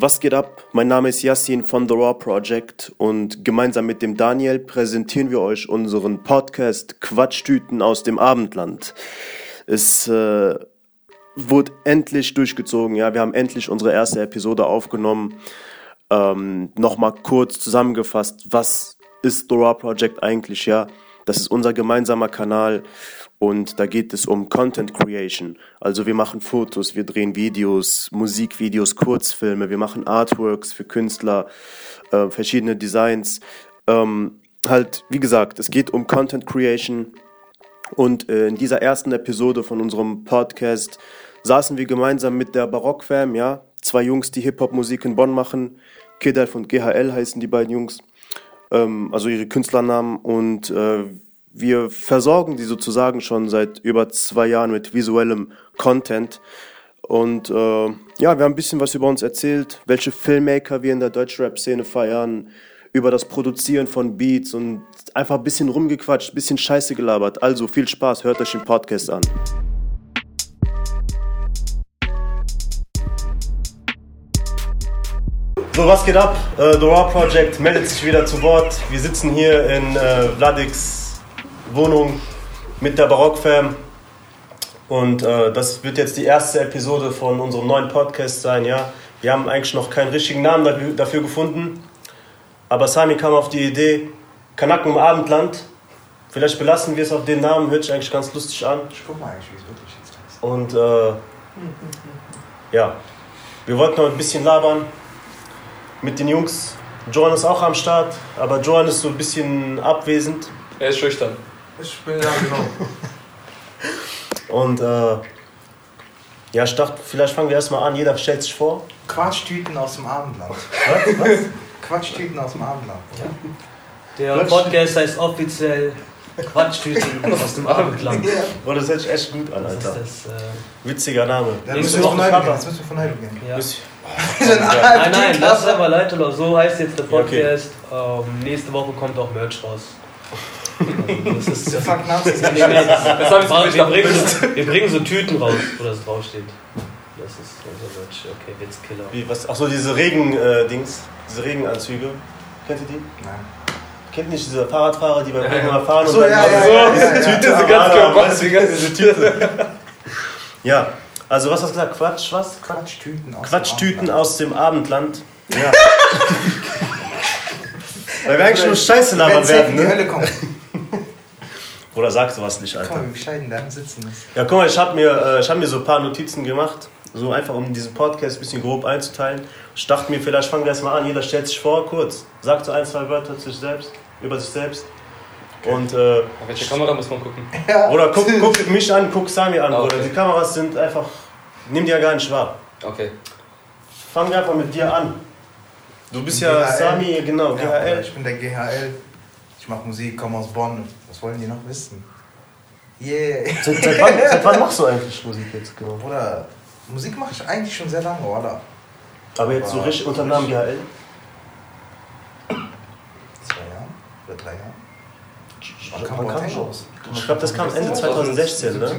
Was geht ab? Mein Name ist Yassin von The Raw Project und gemeinsam mit dem Daniel präsentieren wir euch unseren Podcast Quatschtüten aus dem Abendland. Es äh, wurde endlich durchgezogen, ja, wir haben endlich unsere erste Episode aufgenommen. Ähm, Nochmal kurz zusammengefasst, was ist The Raw Project eigentlich, ja? Das ist unser gemeinsamer Kanal und da geht es um Content Creation. Also wir machen Fotos, wir drehen Videos, Musikvideos, Kurzfilme, wir machen Artworks für Künstler, äh, verschiedene Designs. Ähm, halt, wie gesagt, es geht um Content Creation. Und äh, in dieser ersten Episode von unserem Podcast saßen wir gemeinsam mit der Barockfam, ja, zwei Jungs, die Hip-Hop-Musik in Bonn machen. Kidalf und GHL heißen die beiden Jungs, ähm, also ihre Künstlernamen. Und äh, wir versorgen die sozusagen schon seit über zwei Jahren mit visuellem Content. Und äh, ja, wir haben ein bisschen was über uns erzählt, welche Filmmaker wir in der Deutschrap-Szene feiern, über das Produzieren von Beats und einfach ein bisschen rumgequatscht, ein bisschen Scheiße gelabert. Also viel Spaß, hört euch den Podcast an. So, was geht ab? Äh, The Raw Project meldet sich wieder zu Wort. Wir sitzen hier in äh, Vladix Wohnung mit der Barockfam. Und äh, das wird jetzt die erste Episode von unserem neuen Podcast sein, ja. Wir haben eigentlich noch keinen richtigen Namen dafür, dafür gefunden. Aber Sami kam auf die Idee, Kanaken im Abendland. Vielleicht belassen wir es auf den Namen, hört sich eigentlich ganz lustig an. Ich guck mal eigentlich, wie es wirklich jetzt heißt. Und äh, ja, wir wollten noch ein bisschen labern mit den Jungs. Joan ist auch am Start, aber Joan ist so ein bisschen abwesend. Er ist schüchtern. Ich bin ja genau. Und äh, ja, ich dachte, vielleicht fangen wir erstmal an. Jeder stellt sich vor. Quatschtüten aus dem Abendland. Was? Was? Quatschtüten aus dem Abendland. Der Quatsch. Podcast heißt offiziell Quatschtüten aus dem Abendland. Ja. Boah, das hört sich echt gut an, Das ist Alter. das. Äh, Witziger Name. Dann Nächste müssen wir Woche von Heidel gehen. Cover. Jetzt müssen wir von Heidel gehen. ja. Nein, nein, lass es aber Leute los. So heißt jetzt der Ja, okay. Podcast. Ähm, nächste Woche kommt auch Merch raus. Also, das ist, Der Fuck jetzt- Das habe ich wir, bringen so, wir bringen so Tüten raus, wo das draufsteht. Das ist unser Merch. Okay, Witzkiller. Wie, was? Achso, diese Regen-Dings, diese Regenanzüge. Kennt ihr die? Nein. Kennt nicht diese Fahrradfahrer, die beim Ja, Regen ja. fahren so, ja, dann ja, so ja, diese ja, ja. Tüte Diese am ganz Arm haben, körper- diese Tüte. ja, also was hast du gesagt? Quatsch, was? Quatschtüten aus Quatschtüten dem aus dem Abendland. Ja. Weil wir eigentlich nur Scheiße labern werden, in die ne? Hölle kommen. Oder sagst du was nicht, Guck Alter? mal, wie bescheiden da sitzen ist. Ja, guck mal, ich habe mir, äh, ich hab mir so ein paar Notizen gemacht. So einfach, um diesen Podcast ein bisschen grob einzuteilen. Ich dachte mir, vielleicht fangen wir erstmal an. Jeder stellt sich vor, kurz. Sagt so ein, zwei Wörter zu sich selbst, über sich selbst. Und, äh, Auf welche Kamera muss man gucken? Ja. oder guck, guck mich an, guck Sami an, Ah, Bruder. okay. Die Kameras sind einfach, nimm die ja gar nicht wahr. Okay. Fangen wir einfach mit dir an. Du bist ja GHL. Sami, genau, Ja, GHL. ich bin der GHL. Ich mache Musik, komme aus Bonn. Was wollen die noch wissen? Yeah. Seit, seit, wann, seit wann machst du eigentlich Musik jetzt genau? Bruder, Musik mache ich eigentlich schon sehr lange, oder? Aber jetzt so richtig unter dem Namen GHL? Zwei Jahren oder drei Jahren? Kam kam raus? Ich glaube, das kam Ende 2016, ne?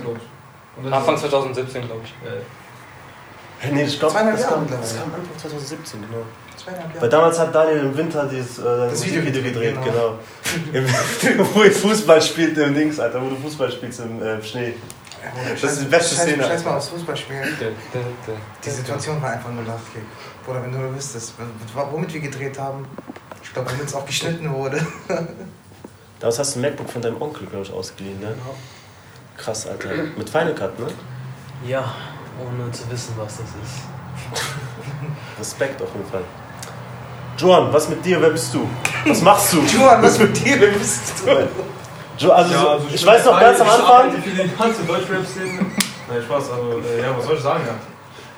Anfang 2017, glaube ich. Hey, Nee, ich glaube, Zweieinhalb das, kam- das kam Anfang 2017, genau. Weil Jahre. damals hat Daniel im Winter dieses äh, Das Video Video gedreht, genau. Im- wo ihr Fußball spielt im Dings, Alter, wo du Fußball spielst im äh, Schnee. Ja, Bruder, Das ist die beste scheiß- Szene, Scheiß mal aufs Fußballspielen. Die Situation war einfach nur Lachkick. Bruder, wenn du nur wüsstest, womit wir gedreht haben, ich glaube, womit es auch geschnitten wurde. Damals hast du ein MacBook von deinem Onkel, glaube ich, ausgeliehen, ne? Krass, Alter. Mit Final Cut, ne? Ja, ohne zu wissen, was das ist. Respekt auf jeden Fall. Joan, was mit dir? Wer bist du? Was machst du? Juan, was mit dir? Wer bist du? Jo, also, Ja, so, also ich weiß noch ganz am Anfang, Ich für die ganze Deutschrap-Szene. Nein, Spaß, also, äh, ja, was soll ich sagen, ja?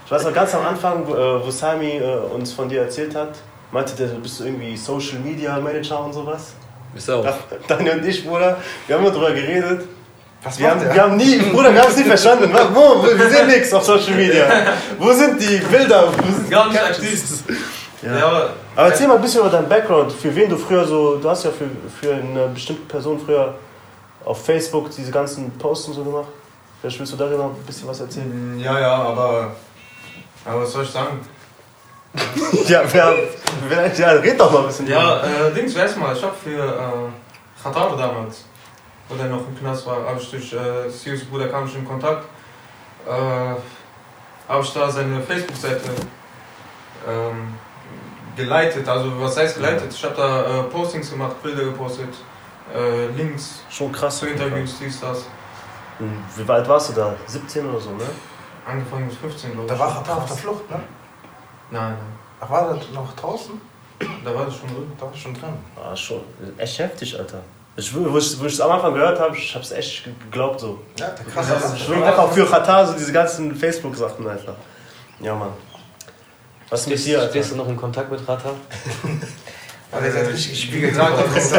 ich weiß noch ganz am Anfang, wo, äh, wo Sami äh, uns von dir erzählt hat, meinte der, du bist irgendwie Social Media Manager und sowas. Bist du auch? Daniel und ich, Bruder, wir haben darüber geredet. Was Wir haben, wir haben nie, Bruder, wir haben es nie verstanden. Wo? Wir sehen nichts auf Social Media. Wo sind die Bilder? Wo sind Gar nicht die aktiv. Ja. Ja, aber. Aber erzähl mal ein bisschen über deinen Background. Für wen du früher so, du hast ja für, für eine bestimmte Person früher auf Facebook diese ganzen Posts und so gemacht. Vielleicht willst du darüber noch ein bisschen was erzählen. Ja, ja, aber. Aber was soll ich sagen? ja, wer, wer, ja, red doch mal ein bisschen. Ja, äh, Dings, weiß mal, ich hab für äh, Qatar damals, wo der noch im Knast war, habe ich durch äh, Sius Bruder kam ich in Kontakt. Äh, habe ich da seine Facebook-Seite ähm, geleitet, also was heißt geleitet? Ich habe da äh, Postings gemacht, Bilder gepostet, äh, Links Schon krass. zu Interviews, dies, das. Und Wie alt warst du da? 17 oder so, ne? Angefangen mit 15, glaube ich. Da war er auf der Flucht, ne? Nein, Ach, war er noch draußen? da war das schon drin. Da war schon drin. Ah, schon. Echt heftig, Alter. Ich, wo ich wo ich es am Anfang gehört habe, ich hab's echt geglaubt so. Ja, der Ich krasse schwöre einfach für Katar so diese ganzen Facebook-Sachen einfach. Ja, Mann. Was ist mit dir, Alter? Stehst du noch in Kontakt mit Rata? Aber der ist halt richtig gespiegelt. Wo ist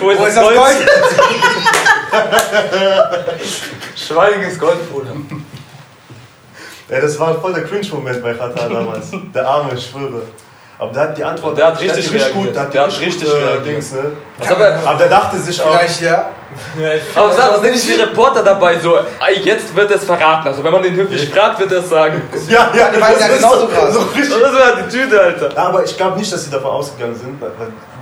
Wo das ist das Gold? Schweigiges Gold, Bruder. Ey, das war voll der Cringe-Moment bei Katar damals. Der Arme, ich schwöre. Aber der hat die Antwort. Der hat richtig reagiert. gut. Der hat, die Der hat richtig, richtig gut, äh. Dings, ne? Aber, Aber der dachte sich auch. Vielleicht ja. aber sag, was sind nicht die Reporter dabei so, jetzt wird es verraten. Also wenn man den höflich fragt, wird er es sagen. Ja, ja, Die waren ja das genauso so, krass. so richtig. Das halt die Tüte, Alter. Ja, aber ich glaube nicht, dass sie davon ausgegangen sind.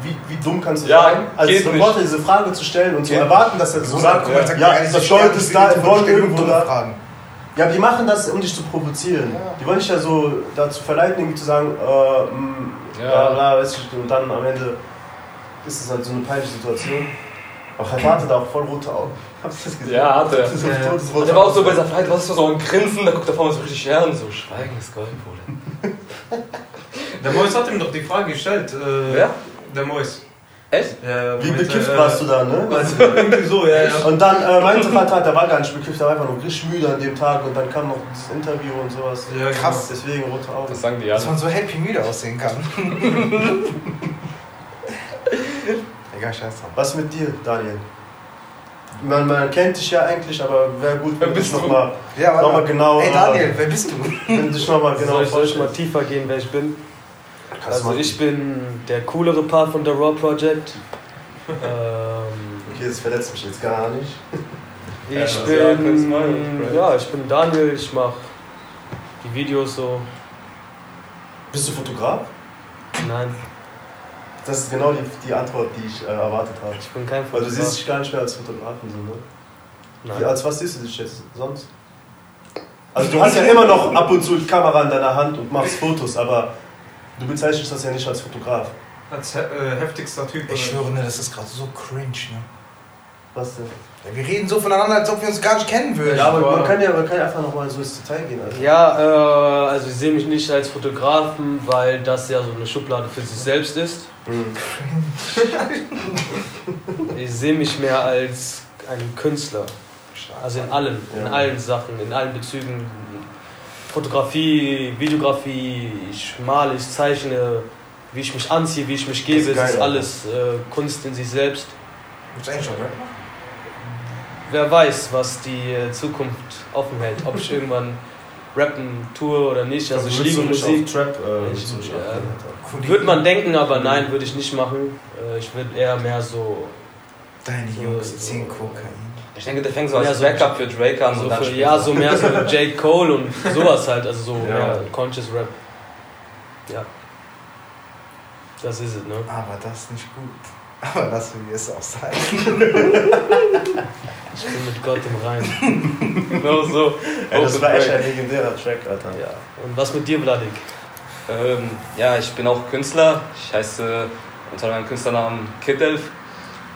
Wie, wie dumm kannst du Ja, sein, als geht Reporter diese Frage zu stellen und zu erwarten, dass er so sagt, ja, er, das ich Gold ist da in Bonn stellen irgendwo da. Ja, die machen das, um dich zu provozieren. Ja. Die wollen dich ja so dazu verleiten, irgendwie zu sagen, äh, mh, Ja. bla bla, weißt du, und dann am Ende ist es halt so eine peinliche Situation. Aber Katar hatte da auch voll rote Augen. Hast du das gesehen? Ja, hat er. So Ja. Der war auch so bei seiner Flight, was ist das so ein Grinsen, da guckt er vor mir so richtig her und so, schweigendes Gold, Bruder. Der Mois hat ihm doch die Frage gestellt. Äh, Wer? Der Mois. Echt? Ja, Wie bekifft äh, warst du da, ne? Also, irgendwie so, ja, ja. Und dann äh, meinte Katar, der war gar nicht bekifft, der war einfach nur richtig müde an dem Tag und dann kam noch das Interview und sowas. Ja, Krass. Deswegen rote Augen. Das sagen die Dass alle. man so happy müde aussehen kann. Egal, scheiß drauf. Was mit dir, Daniel? Man, man kennt dich ja eigentlich, aber wäre gut, wenn Wer bist du? nochmal Ja, noch mal genau, Hey Daniel, wer bist du? wenn du dich noch mal genau soll, ich, soll ich mal tiefer gehen, wer ich bin? Also ich bin der coolere Part von der Raw Project. ähm, Okay, das verletzt mich jetzt gar nicht. ich Ja, bin ja, ich bin Daniel, ich mache die Videos so. Bist du Fotograf? Nein, Das ist genau die, die Antwort, die ich äh, erwartet habe. ich bin kein Weil du Fotograf. siehst dich gar nicht mehr als Fotografen, so, ne? Wie, Nein. als was siehst du dich jetzt sonst? Also du hast ja immer noch ab und zu die Kamera in deiner Hand und machst Fotos, aber du bezeichnest das ja nicht als Fotograf. Als he äh, heftigster Typ. Ich schwöre, ne, das ist gerade so cringe, ne? Was denn? Ja, Wir reden so voneinander, als ob wir uns gar nicht kennen würden. Ja, aber boah. man kann ja, man kann ja einfach nochmal so ins Detail gehen. Also. Ja, äh, also ich sehe mich nicht als Fotografen, weil das ja so eine Schublade für sich selbst ist. Mhm. Ich sehe mich mehr als einen Künstler. Also in allem, in Ja. allen Sachen, in allen Bezügen. Fotografie, Videografie, ich male, ich zeichne, wie ich mich anziehe, wie ich mich gebe, Das ist es ist geil, alles äh, Kunst in sich selbst. Gibt's eigentlich schon, ne? Wer weiß, was die äh, Zukunft offen hält, ob ich irgendwann rappen tue oder nicht. Also ich liebe Musik. Trap, äh, Ich- so. Cool. Würde man denken, aber nein, würde ich nicht machen. Äh, Ich würde eher mehr so, Deine Jungs ziehen Kokain. Ich denke, der fängt so als Ja, so- Backup für Drake an so und dann für, ja, so mehr so J. Cole und sowas halt, also so Ja. mehr Conscious Rap. Ja. Das ist es, ne? Aber das ist nicht gut. Aber lass mir es auch sein. Ich bin mit Gott im Rein. Genau so. Ey, das war echt ein legendärer Track, Alter. Ja. Und was mit dir, Vladik? Ähm, ja, ich bin auch Künstler. Ich heiße unter meinem Künstlernamen Kid Elf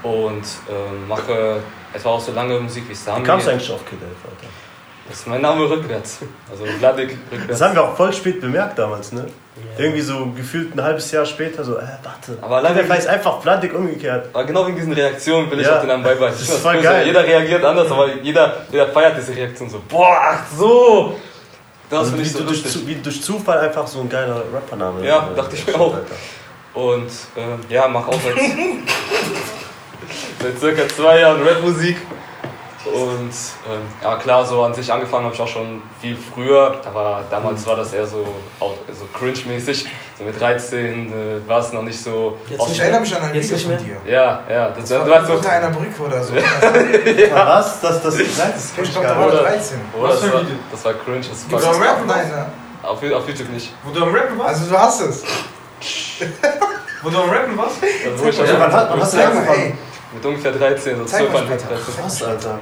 und ähm, mache etwa auch so lange Musik wie Wie Sami. kamst du eigentlich auf Kid Elf, Alter? Das ist mein Name rückwärts. Also Vladik rückwärts. Das haben wir auch voll spät bemerkt damals, ne? Ja. Irgendwie so gefühlt ein halbes Jahr später so, äh, warte. Aber Elf heißt einfach Vladik umgekehrt. Aber genau wegen diesen Reaktionen will ich Ja. auch den Namen beibehalten. Das Ich ist voll cool, so geil. Jeder reagiert anders, aber jeder, jeder feiert diese Reaktion so. Boah, ach so! Das Also finde wie, ich so du durch, lustig. wie durch Zufall einfach so ein geiler Rappername. Ja, äh, dachte ich mir entsteht, auch. Alter. Und ähm, ja, mach auch seit, seit circa zwei Jahren Rapmusik. Und ähm, ja klar, so an sich angefangen habe ich auch schon viel früher. Aber damals war das eher so, auch, so cringe-mäßig. So mit 13 äh, war es noch nicht so. Jetzt Ich erinnere mich an ein Video von dir. ja, ja, das, Das du war so. unter einer Brücke oder so. Ja. Was? Das, das, nein, das kenn Ich ich glaube, da war nicht. er Oder- 13. Oh, Was das, für ein war, Video? das war cringe. Das war, auch Rap? Nein, ne? Auf, auf YouTube nicht. Wo du am Rappen warst? Also du hast es. Wo du am Rappen warst? Also, wo ich also, wann hast du angefangen? Mit ungefähr 13, so Zeig 12, mal 13. später. Was, Alter?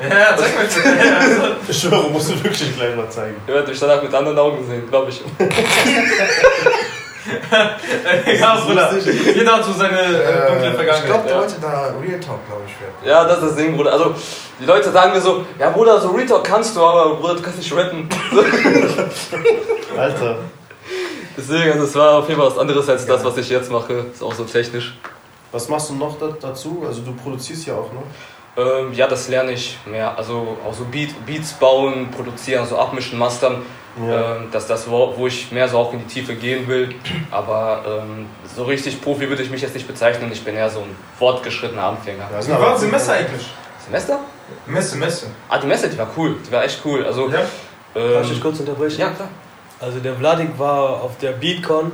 Ja, zeig mal. Ja, also, Ich schwöre, musst du wirklich gleich mal zeigen. Ihr werdet mich danach mit anderen Augen sehen, glaube ich. ja, Bruder. Jeder hat so seine äh, dunkle Äh, ich Vergangenheit. glaube, der ja. wollte da Real Talk, glaube ich, werden. Ja, das ist das Ding, Bruder. Also, die Leute sagen mir so, ja, Bruder, so Retalk kannst du, aber Bruder, du kannst nicht rappen. Alter. Deswegen, also, es war auf jeden Fall was anderes als das, was ich jetzt mache. Ist auch so technisch. Was machst du noch da, dazu? Also du produzierst ja auch, ne? Ähm, ja, das lerne ich mehr. Also, auch so Beat, Beats bauen, produzieren, so abmischen, mastern. Ja. Ähm, dass das, wo, wo ich mehr so auch in die Tiefe gehen will. Aber ähm, so richtig Profi würde ich mich jetzt nicht bezeichnen. Ich bin eher so ein fortgeschrittener Anfänger. Ja, Wie war das Semester eigentlich? Semester? Messe, Messe. Ah, die Messe, die war cool. Die war echt cool. Also, Ja? Kann ich dich ähm, kurz unterbrechen? ja, klar. Also der Vladik war auf der Beatcon.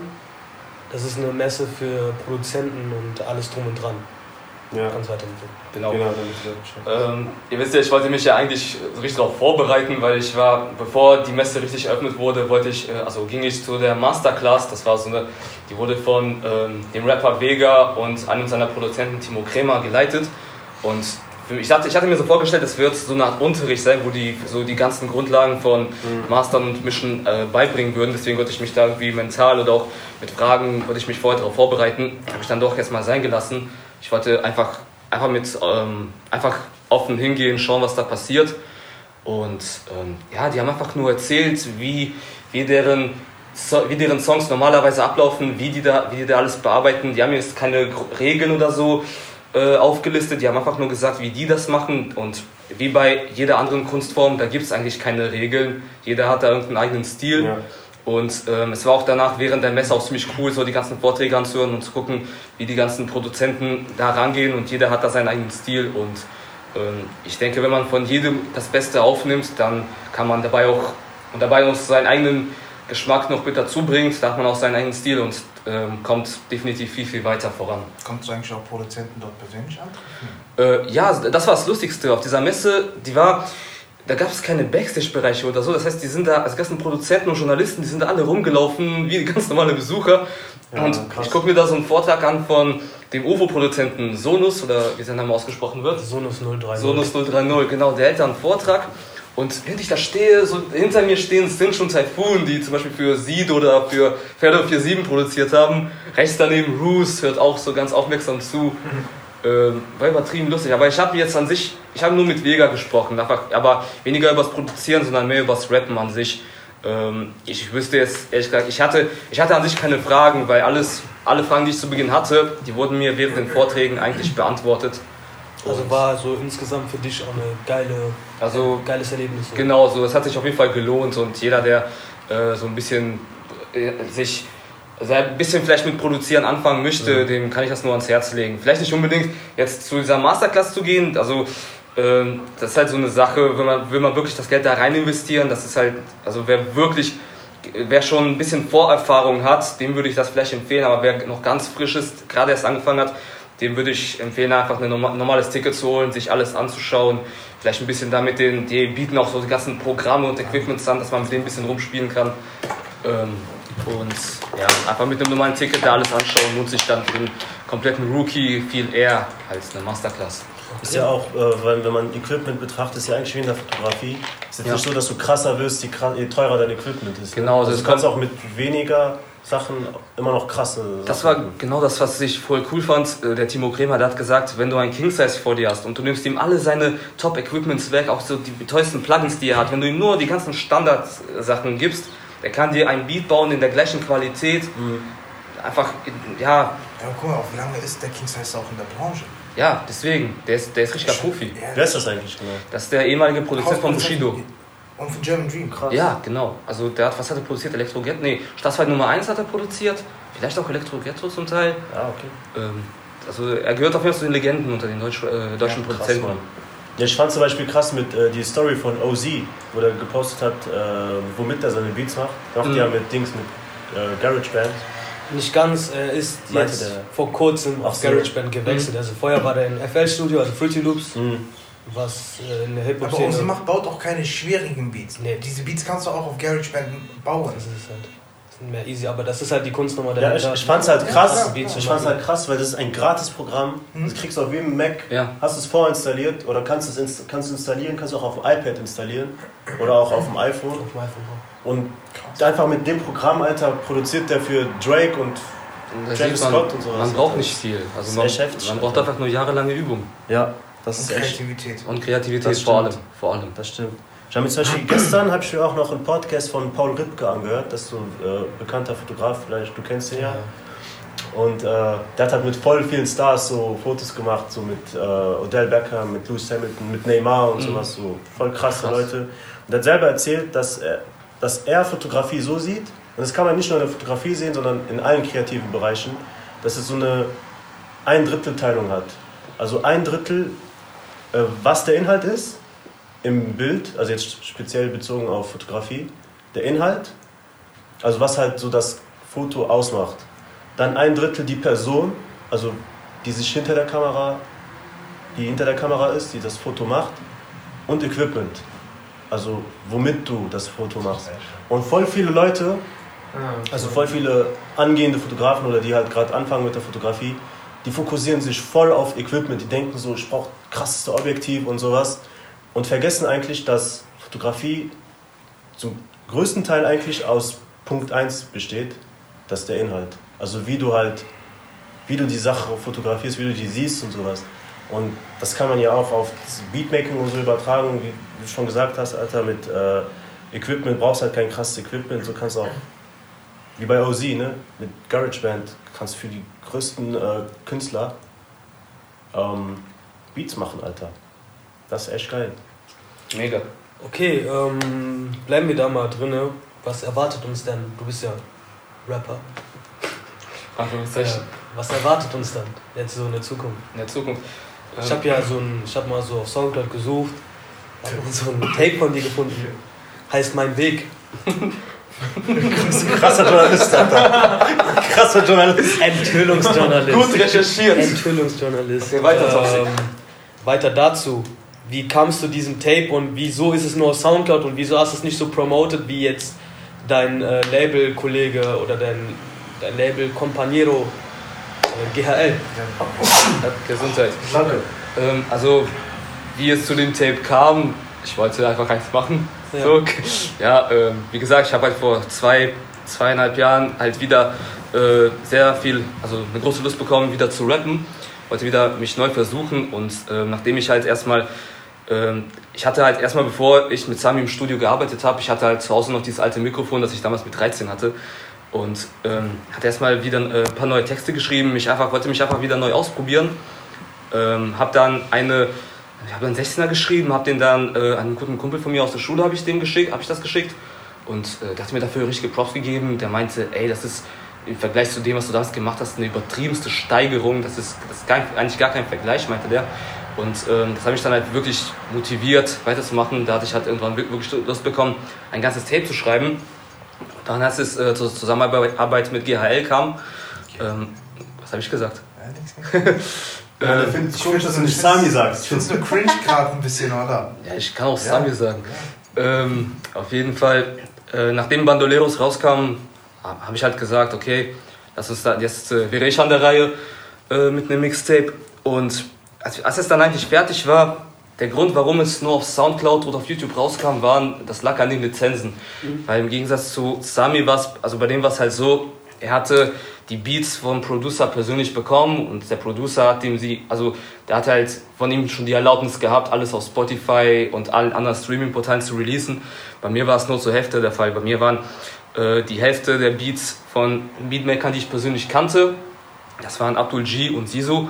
Das ist eine Messe für Produzenten und alles drum und dran. Ja, Ganz weiterentwickeln. Genau. genau, Bescheid. Ähm, ihr wisst ja, ich wollte mich ja eigentlich so richtig darauf vorbereiten, weil ich war, bevor die Messe richtig eröffnet wurde, wollte ich, äh, also ging ich zu der Masterclass, das war so eine, die wurde von ähm, dem Rapper Vega und einem seiner Produzenten Timo Krämer geleitet und ich hatte, ich hatte mir so vorgestellt, es wird so eine Art Unterricht sein, wo die so die ganzen Grundlagen von Mastern und Mischen äh, beibringen würden. Deswegen wollte ich mich da irgendwie mental oder auch mit Fragen, wollte ich mich vorher darauf vorbereiten. Habe ich dann doch jetzt mal sein gelassen. Ich wollte einfach, einfach mit, ähm, einfach offen hingehen, schauen, was da passiert. Und ähm, ja, die haben einfach nur erzählt, wie, wie, deren, so, wie deren Songs normalerweise ablaufen, wie die, da, wie die da alles bearbeiten. Die haben jetzt keine Regeln oder so äh, aufgelistet, die haben einfach nur gesagt, wie die das machen. Und wie bei jeder anderen Kunstform, da gibt es eigentlich keine Regeln. Jeder hat da irgendeinen eigenen Stil. Ja. Und ähm, es war auch danach während der Messe auch ziemlich cool, so die ganzen Vorträge anzuhören und zu gucken, wie die ganzen Produzenten da rangehen und jeder hat da seinen eigenen Stil und ähm, ich denke, wenn man von jedem das Beste aufnimmt, dann kann man dabei auch und dabei auch seinen eigenen Geschmack noch mit dazu bringt, da hat man auch seinen eigenen Stil und ähm, kommt definitiv viel, viel weiter voran. Kommst du eigentlich auch Produzenten dort persönlich an? Äh, ja, das war das Lustigste auf dieser Messe. Die war, da gab es keine Backstage-Bereiche oder so. Das heißt, die sind da, also ganzen Produzenten und Journalisten, die sind da alle rumgelaufen wie ganz normale Besucher. Ja, und krass. ich gucke mir da so einen Vortrag an von dem UFO-Produzenten Sonus, oder wie sein Name ausgesprochen wird. Sonus 030. Sonus 030, genau, der hält da einen Vortrag. Und während ich da stehe, so hinter mir stehen sind schon Typhoon, die zum Beispiel für Seed oder für Pferde 47 produziert haben. Rechts daneben Roos hört auch so ganz aufmerksam zu. Ähm, war übertrieben lustig, aber ich habe jetzt an sich, ich habe nur mit Vega gesprochen, aber weniger übers Produzieren, sondern mehr übers Rappen an sich. Ähm, ich wüsste jetzt, ehrlich gesagt, ich hatte, ich hatte an sich keine Fragen, weil alles, alle Fragen, die ich zu Beginn hatte, die wurden mir während den Vorträgen eigentlich beantwortet. Also war so insgesamt für dich auch eine geile, Also geiles Erlebnis. so. Genau, so es hat sich auf jeden Fall gelohnt und jeder, der äh, so ein bisschen äh, sich also ein bisschen vielleicht mit Produzieren anfangen möchte, dem kann ich das nur ans Herz legen. Vielleicht nicht unbedingt jetzt zu dieser Masterclass zu gehen, also ähm, das ist halt so eine Sache, wenn man, will man wirklich das Geld da rein investieren, das ist halt, also wer wirklich, wer schon ein bisschen Vorerfahrung hat, dem würde ich das vielleicht empfehlen, aber wer noch ganz frisch ist, gerade erst angefangen hat, dem würde ich empfehlen, einfach ein norma- normales Ticket zu holen, sich alles anzuschauen. Vielleicht ein bisschen damit, den, die bieten auch so die ganzen Programme und Equipments an, dass man mit denen ein bisschen rumspielen kann. Ähm, und ja, einfach mit einem normalen Ticket da alles anschauen, lohnt sich dann für den kompletten Rookie viel eher als eine Masterclass. Ist ja auch, äh, wenn man Equipment betrachtet, ist ja eigentlich wie in der Fotografie. Ist jetzt Ja. nicht so, dass du krasser wirst, je, teurer dein Equipment ist. ne? Genau, also das du kannst auch mit weniger Sachen immer noch krasse Das war genau das, was ich voll cool fand. Äh, Der Timo Kremer, der hat gesagt, wenn du einen King Size vor dir hast und du nimmst ihm alle seine Top-Equipments weg, auch so die teuersten Plugins, die er hat, wenn du ihm nur die ganzen Standardsachen gibst, der kann dir ein Beat bauen in der gleichen Qualität. Einfach, ja, Ja, guck mal, wie lange ist der King Size auch in der Branche? ja, deswegen, der ist, der ist richtiger Profi. Wer ist das eigentlich genau? Das ist der ehemalige Produzent von Bushido. Und von German Dream. Krass. Ja, genau. Also der hat, was hat er produziert? Elektroghetto? Nee, Staatsfeind Nummer 1 hat er produziert. Vielleicht auch Elektroghetto zum Teil. Ah, okay. Ähm, also er gehört auf jeden Fall zu den Legenden unter den Deutsch, äh, deutschen Ja, krass, Produzenten. Mann. Ja, ich fand zum Beispiel krass mit äh, die Story von OZ, wo der gepostet hat, äh, womit er seine Beats macht. Macht Mhm. ja mit Dings, mit äh, GarageBand. Nicht ganz, er ist Meinte jetzt der- vor kurzem auf. GarageBand gewechselt. Also vorher war der in FL Studio, also Fruity Loops. Mhm. Was äh, in der Aber Hip-Hop-Szene... Ozzy macht, baut auch keine schwierigen Beats. Nee. Diese Beats kannst du auch auf GarageBand bauen. Das ist halt das sind mehr easy, aber das ist halt die Kunstnummer Ja, ich, ich fand's halt Ja, krass. zu Ich fand's halt krass, weil das ist ein Gratis-Programm. Mhm. Das kriegst du auf jedem Mac. Ja. Hast es vorinstalliert oder kannst es inst kannst du installieren, kannst du auch auf dem iPad installieren oder auch auf dem iPhone. Auf dem iPhone auch. Und einfach mit dem Programm, Alter, produziert der für Drake und man, Scott und sowas. man braucht nicht viel. Also man, man braucht einfach nur jahrelange Übung. ja, das Und ist echt. Kreativität. Und Kreativität Das vor allem. stimmt. Vor allem. Das stimmt. Ich habe mir zum Beispiel gestern habe ich mir auch noch einen Podcast von Paul Ripke angehört. Das ist so ein äh, bekannter Fotograf, vielleicht du kennst ihn ja. Und äh, der hat halt mit voll vielen Stars so Fotos gemacht, so mit äh, Odell Beckham, mit Lewis Hamilton, mit Neymar und Mhm. sowas, so voll krasse Krass. Leute. Und er hat selber erzählt, dass er, dass er Fotografie so sieht, und das kann man nicht nur in der Fotografie sehen, sondern in allen kreativen Bereichen, dass es so eine Ein-Drittel-Teilung hat. Also ein Drittel, was der Inhalt ist im Bild, also jetzt speziell bezogen auf Fotografie, der Inhalt, also was halt so das Foto ausmacht. Dann ein Drittel die Person, also die sich hinter der Kamera, die hinter der Kamera ist, die das Foto macht und Equipment, also womit du das Foto machst. Und voll viele Leute, Ja, also voll viele angehende Fotografen oder die halt gerade anfangen mit der Fotografie, die fokussieren sich voll auf Equipment. Die denken so, ich brauche krasseste Objektiv und sowas und vergessen eigentlich, dass Fotografie zum größten Teil eigentlich aus Punkt 1 besteht, das ist der Inhalt. Also wie du halt, wie du die Sache fotografierst, wie du die siehst und sowas. Und das kann man ja auch auf Beatmaking und so übertragen, wie du schon gesagt hast, Alter, mit äh, Equipment brauchst halt kein krasses Equipment, so kannst auch wie bei OZ, ne? Mit GarageBand kannst du für die größten äh, Künstler ähm, Beats machen, Alter. Das ist echt geil. Mega. Okay, ähm, bleiben wir da mal drinne. Was erwartet uns denn? Du bist ja Rapper. Anführungszeichen. Ja, was erwartet uns dann jetzt so in der Zukunft? In der Zukunft. Ich habe ja so ein, ich habe mal so auf Soundcloud gesucht, habe so ein Tape von dir gefunden. Heißt mein Weg. Krasser Journalist, Alter. Krasser Journalist. Enthüllungsjournalist. Gut recherchiert. Enthüllungsjournalist. Okay, weiter, ähm, weiter dazu. Wie kamst du diesem Tape und wieso ist es nur auf Soundcloud und wieso hast du es nicht so promoted wie jetzt dein äh, Label-Kollege oder dein, dein Label-Compañero äh, GHL? Ja, Gesundheit. Danke. Ähm, also, wie es zu dem Tape kam, ich wollte einfach eins machen. Ja. So, ja, ähm, wie gesagt, ich habe halt vor zwei, zweieinhalb Jahren halt wieder äh, sehr viel, also eine große Lust bekommen, wieder zu rappen. Wollte wieder mich neu versuchen und ähm, nachdem ich halt erstmal, ähm, ich hatte halt erstmal, bevor ich mit Sami im Studio gearbeitet habe, ich hatte halt zu Hause noch dieses alte Mikrofon, das ich damals mit 13 hatte. Und ähm, hatte erstmal wieder äh, ein paar neue Texte geschrieben, mich einfach, wollte mich einfach wieder neu ausprobieren. Ähm, habe dann eine, ich habe einen 16er geschrieben, habe den dann äh, an einen guten Kumpel von mir aus der Schule habe ich dem geschickt, habe ich das geschickt und äh, der hat mir dafür richtige Props gegeben. Der meinte, ey, das ist im Vergleich zu dem, was du damals gemacht hast, eine übertriebenste Steigerung. Das ist, das ist gar, eigentlich gar kein Vergleich, meinte der. Und ähm, das hat mich dann halt wirklich motiviert, weiterzumachen. Da hatte ich halt irgendwann wirklich Lust bekommen, ein ganzes Tape zu schreiben. Dann, als es äh, zur Zusammenarbeit mit GHL kam, ähm, was habe ich gesagt? Ja, ich finde es komisch, dass du nicht Sami sagst. Ich finde es nur cringe gerade ein bisschen, oder? Ja, ich kann auch Sami sagen. Ähm, auf jeden Fall, äh, nachdem Bandoleros rauskam, habe ich halt gesagt, okay, lass uns da, jetzt äh, wäre ich an der Reihe äh, mit einem Mixtape. Und als, als es dann eigentlich fertig war, der Grund, warum es nur auf Soundcloud oder auf YouTube rauskam, waren, das lag an den Lizenzen. Weil im Gegensatz zu Sami war es, also bei dem war es halt so, er hatte die Beats vom Producer persönlich bekommen und der Producer hat ihm sie, also der hat halt von ihm schon die Erlaubnis gehabt, alles auf Spotify und allen anderen Streaming-Portalen zu releasen. Bei mir war es nur zur Hälfte der Fall. Bei mir waren äh, die Hälfte der Beats von Beatmakern, die ich persönlich kannte. Das waren Abdul G und Sisu.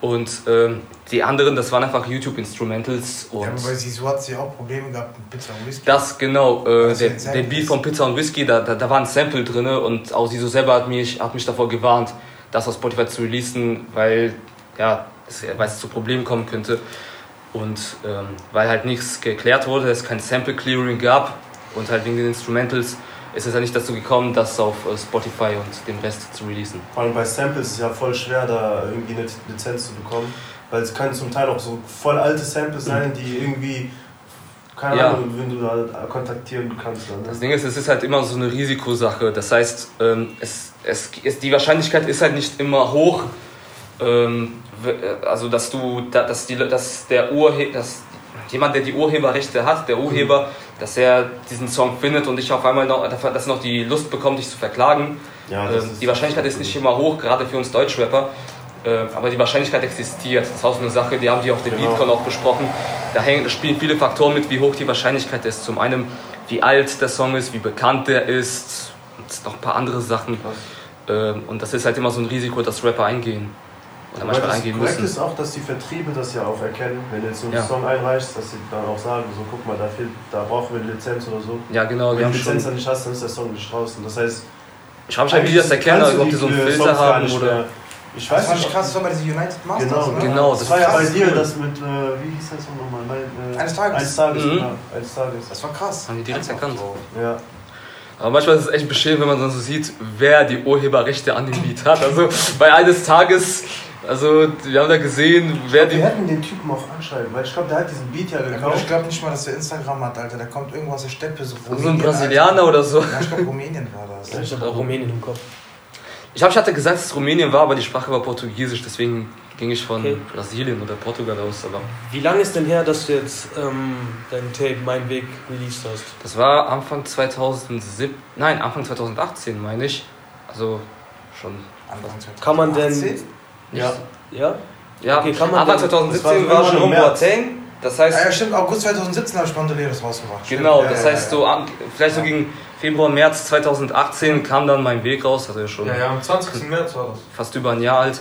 Und ähm, die anderen, das waren einfach YouTube-Instrumentals. Ja, Und aber bei Sisu hat sie auch Probleme gehabt mit Pizza und Whisky. das genau, äh, Was der, der Beat von Pizza und Whisky, da, da, da war ein Sample drin und auch Siso selber hat mich, hat mich davor gewarnt, das auf Spotify zu releasen, weil, ja, es, weil es zu Problemen kommen könnte. Und ähm, weil halt nichts geklärt wurde, es kein Sample Clearing gab und halt wegen den Instrumentals ist es ja nicht dazu gekommen, das auf äh, Spotify und den Rest zu releasen. Vor allem bei Samples ist es ja voll schwer, da irgendwie eine Lizenz zu bekommen. Weil es kann zum Teil auch so voll alte Samples sein, die irgendwie, keine Ja. Ahnung, wenn du da kontaktieren kannst. Dann, Das ne? Ding ist, es ist halt immer so eine Risikosache. Das heißt, ähm, es, es, es, die Wahrscheinlichkeit ist halt nicht immer hoch, ähm, w- also dass du, da- dass, die, dass der Urheber, dass jemand, der die Urheberrechte hat, der Urheber, dass er diesen Song findet und ich auf einmal noch, dass er noch die Lust bekommt, dich zu verklagen. Ja, Ähm, die Wahrscheinlichkeit ist nicht immer hoch, gerade für uns Deutschrapper. Äh, aber die Wahrscheinlichkeit existiert. Das ist auch so eine Sache, die haben die auf dem Genau. Beatcon auch besprochen. Da, hängen, spielen viele Faktoren mit, wie hoch die Wahrscheinlichkeit ist. Zum einen, wie alt der Song ist, wie bekannt der ist und noch ein paar andere Sachen. Ähm, und das ist halt immer so ein Risiko, das Rapper eingehen. Oder Aber manchmal das eingehen korrekt müssen. ist auch, dass die Vertriebe das ja auch erkennen, wenn du jetzt so einen Ja. Song einreichst, dass sie dann auch sagen, so guck mal, da, fehlt, da brauchen wir eine Lizenz oder so. Ja, genau. Wenn du die Lizenz schon, dann nicht hast, dann ist der Song nicht draußen. Das heißt, ich halt, wie die das erkennen, ob die so einen Filter Songs haben oder. Ich Das weiß war nicht, krass, das war bei diesen United Masters. Genau, ne? genau, Das, das war ja bei dir cool. das mit, äh, wie hieß das nochmal? Mein, äh, Eines Tages. Eines Tages, Mhm. genau. Eines Tages. Das war krass. Haben die direkt erkannt. Ja. Aber manchmal ist es echt beschämend, wenn man dann so sieht, wer die Urheberrechte an dem Beat hat. Also bei eines Tages, also wir haben da gesehen, wer Wir die. hätten den Typen auch anschreiben, weil ich glaube, der hat diesen Beat ja gekauft. ich glaube nicht mal, dass der Instagram hat, Alter. Der kommt irgendwo aus der Steppe. So, So ein Rumänien, Brasilianer Alter. oder so. Ja, ich glaube, Rumänien war das. Ich habe auch Rumänien im Kopf. Ich, hab, ich hatte gesagt, dass es Rumänien war, aber die Sprache war Portugiesisch, deswegen ging ich von Okay. Brasilien oder Portugal aus. Aber Wie lange ist denn her, dass du jetzt ähm, dein Tape Mein Weg released hast? das war Anfang 2007, nein, Anfang 2018 meine ich. Also schon. Anfang 2018. Kann man denn- Ja. Ja? Ja, Okay, kann man denn- 2017 das war schon März. Boateng. Das heißt, Ah, ja, stimmt. August 2017 habe ich Bandoleros rausgebracht. Genau, Ja, das ja, heißt ja. so vielleicht so gegen Februar, März 2018 kam dann mein Weg raus, also schon Ja, ja, am 20. März war das. fast über ein Jahr alt.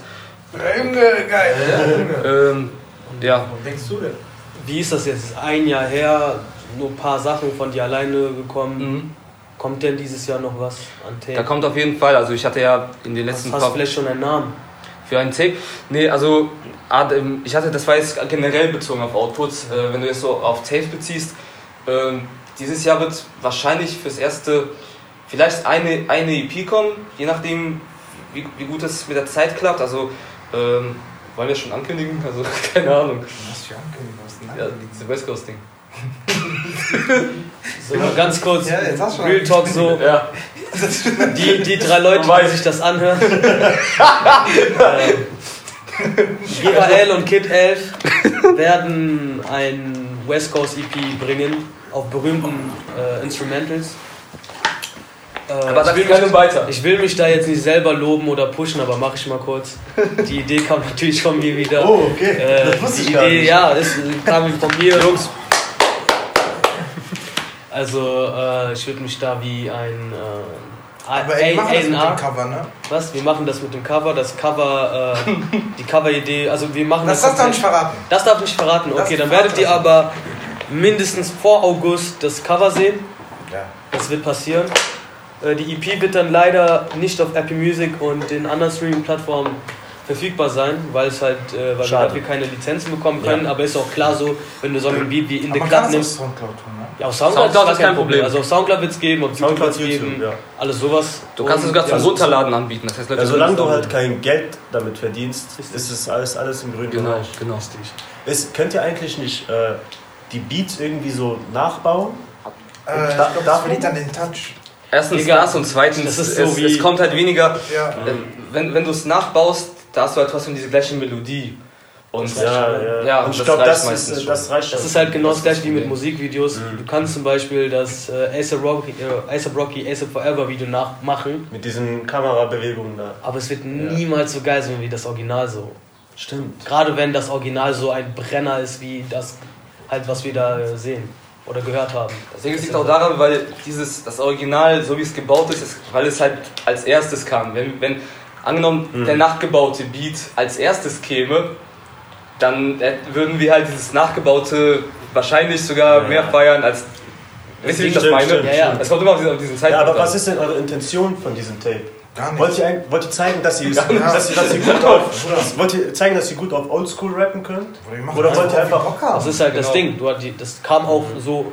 Junge, geil. Ähm, ja, Was denkst du denn? Wie ist das jetzt? Ein Jahr her, nur ein paar Sachen von dir alleine gekommen. mhm. Kommt denn dieses Jahr noch was an Tape? da kommt auf jeden Fall, also ich hatte ja in den hast, letzten hast paar du vielleicht schon einen Namen? Für einen Tape. Nee, also ähm, ich hatte, das war jetzt generell bezogen auf Outputs, äh, wenn du jetzt so auf Tapes beziehst. Ähm, dieses Jahr wird wahrscheinlich fürs erste vielleicht eine, eine EP kommen, je nachdem, wie, wie gut es mit der Zeit klappt. Also ähm, wollen wir schon ankündigen? Also keine Ahnung. Was für Ankündigung? Was denn Ja, West Coast Ding. So, mal ganz kurz, Ja, jetzt hast du schon Real Talk so, Ja. Die, die drei Leute, die sich das anhören. GHL und Kid 11 werden ein West Coast EP bringen auf berühmten äh, Instrumentals. Äh, Aber will geht mich, weiter. ich will mich da jetzt nicht selber loben oder pushen, aber mache ich mal kurz. Die Idee kam natürlich von mir wieder. Oh, okay. Äh, das wusste die ich gar Idee, nicht. ja, das kam von mir. Jungs. Also, äh, ich würde mich da wie ein. Äh, Aber ey, wir machen das mit dem Cover, ne? Was? Wir machen das mit dem Cover. Das Cover, äh, die Cover-Idee, also wir machen Das darfst du nicht verraten. Das darf ich nicht verraten. Das Okay, dann werdet ihr das. aber mindestens vor August das Cover sehen. Ja. Das wird passieren. Äh, Die EP wird dann leider nicht auf Apple Music und den anderen Streaming-Plattformen verfügbar sein, weil es halt, äh, weil wir Schade. dafür keine Lizenzen bekommen können. Aber ist auch klar so, wenn du so einen Beat wie In the Club nimmst. Soundcloud tun, ne? Ja, auf Soundcloud, Soundcloud ist kein Problem. Also auf Soundcloud wird es geben, auf YouTube Soundcloud, wird es geben, ja. alles sowas. Du kannst es sogar zum ja, Runterladen anbieten. Das heißt, Leute Ja, solange du halt kein Geld damit verdienst, Richtig. ist es alles, alles im grünen Genau, Bereich. genau. Lustig. Ist, könnt ihr eigentlich nicht äh, die Beats irgendwie so nachbauen? Äh, ich Da- glaube, das darf verliert dann den Touch. Erstens das und zweitens, Das ist so es, wie- es kommt halt weniger, Ja. äh, wenn, wenn du es nachbaust, da hast du halt trotzdem diese gleiche Melodie. Und Ja, ja. Ja, und ich das glaube, reicht das, meistens ist, schon. das reicht Das schon. ist halt genau das gleiche wie mit. Musikvideos. Mhm. Du kannst zum Beispiel das äh, ASAP Rocky, äh, ASAP Rocky, ASAP Forever Video nachmachen, Mit diesen Kamerabewegungen da. aber es wird niemals so geil sein wie das Original so. Stimmt. Gerade wenn das Original so ein Brenner ist wie das halt, was wir da äh, sehen oder gehört haben. Deswegen liegt auch daran, weil dieses, das Original, so wie es gebaut ist, ist, weil es halt als erstes kam. Wenn, wenn angenommen Mhm. der nachgebaute Beat als erstes käme, dann äh, würden wir halt dieses nachgebaute wahrscheinlich sogar Ja. mehr feiern als. Wisst ihr, wie ich das Stimmt, meine? stimmt, Ja, ja. stimmt. Es kommt immer auf diesen, auf diesen Ja, Zeitpunkt aber an. was ist denn eure Intention von diesem Tape? Gar nicht. Wollt ihr, wollt ihr zeigen, dass ihr, dass, ihr, dass ihr gut auf, wollt ihr zeigen, dass ihr gut auf Oldschool rappen könnt? Oder, wollt ihr einfach-. Das ist halt das Genau. Ding. Du, das kam auch so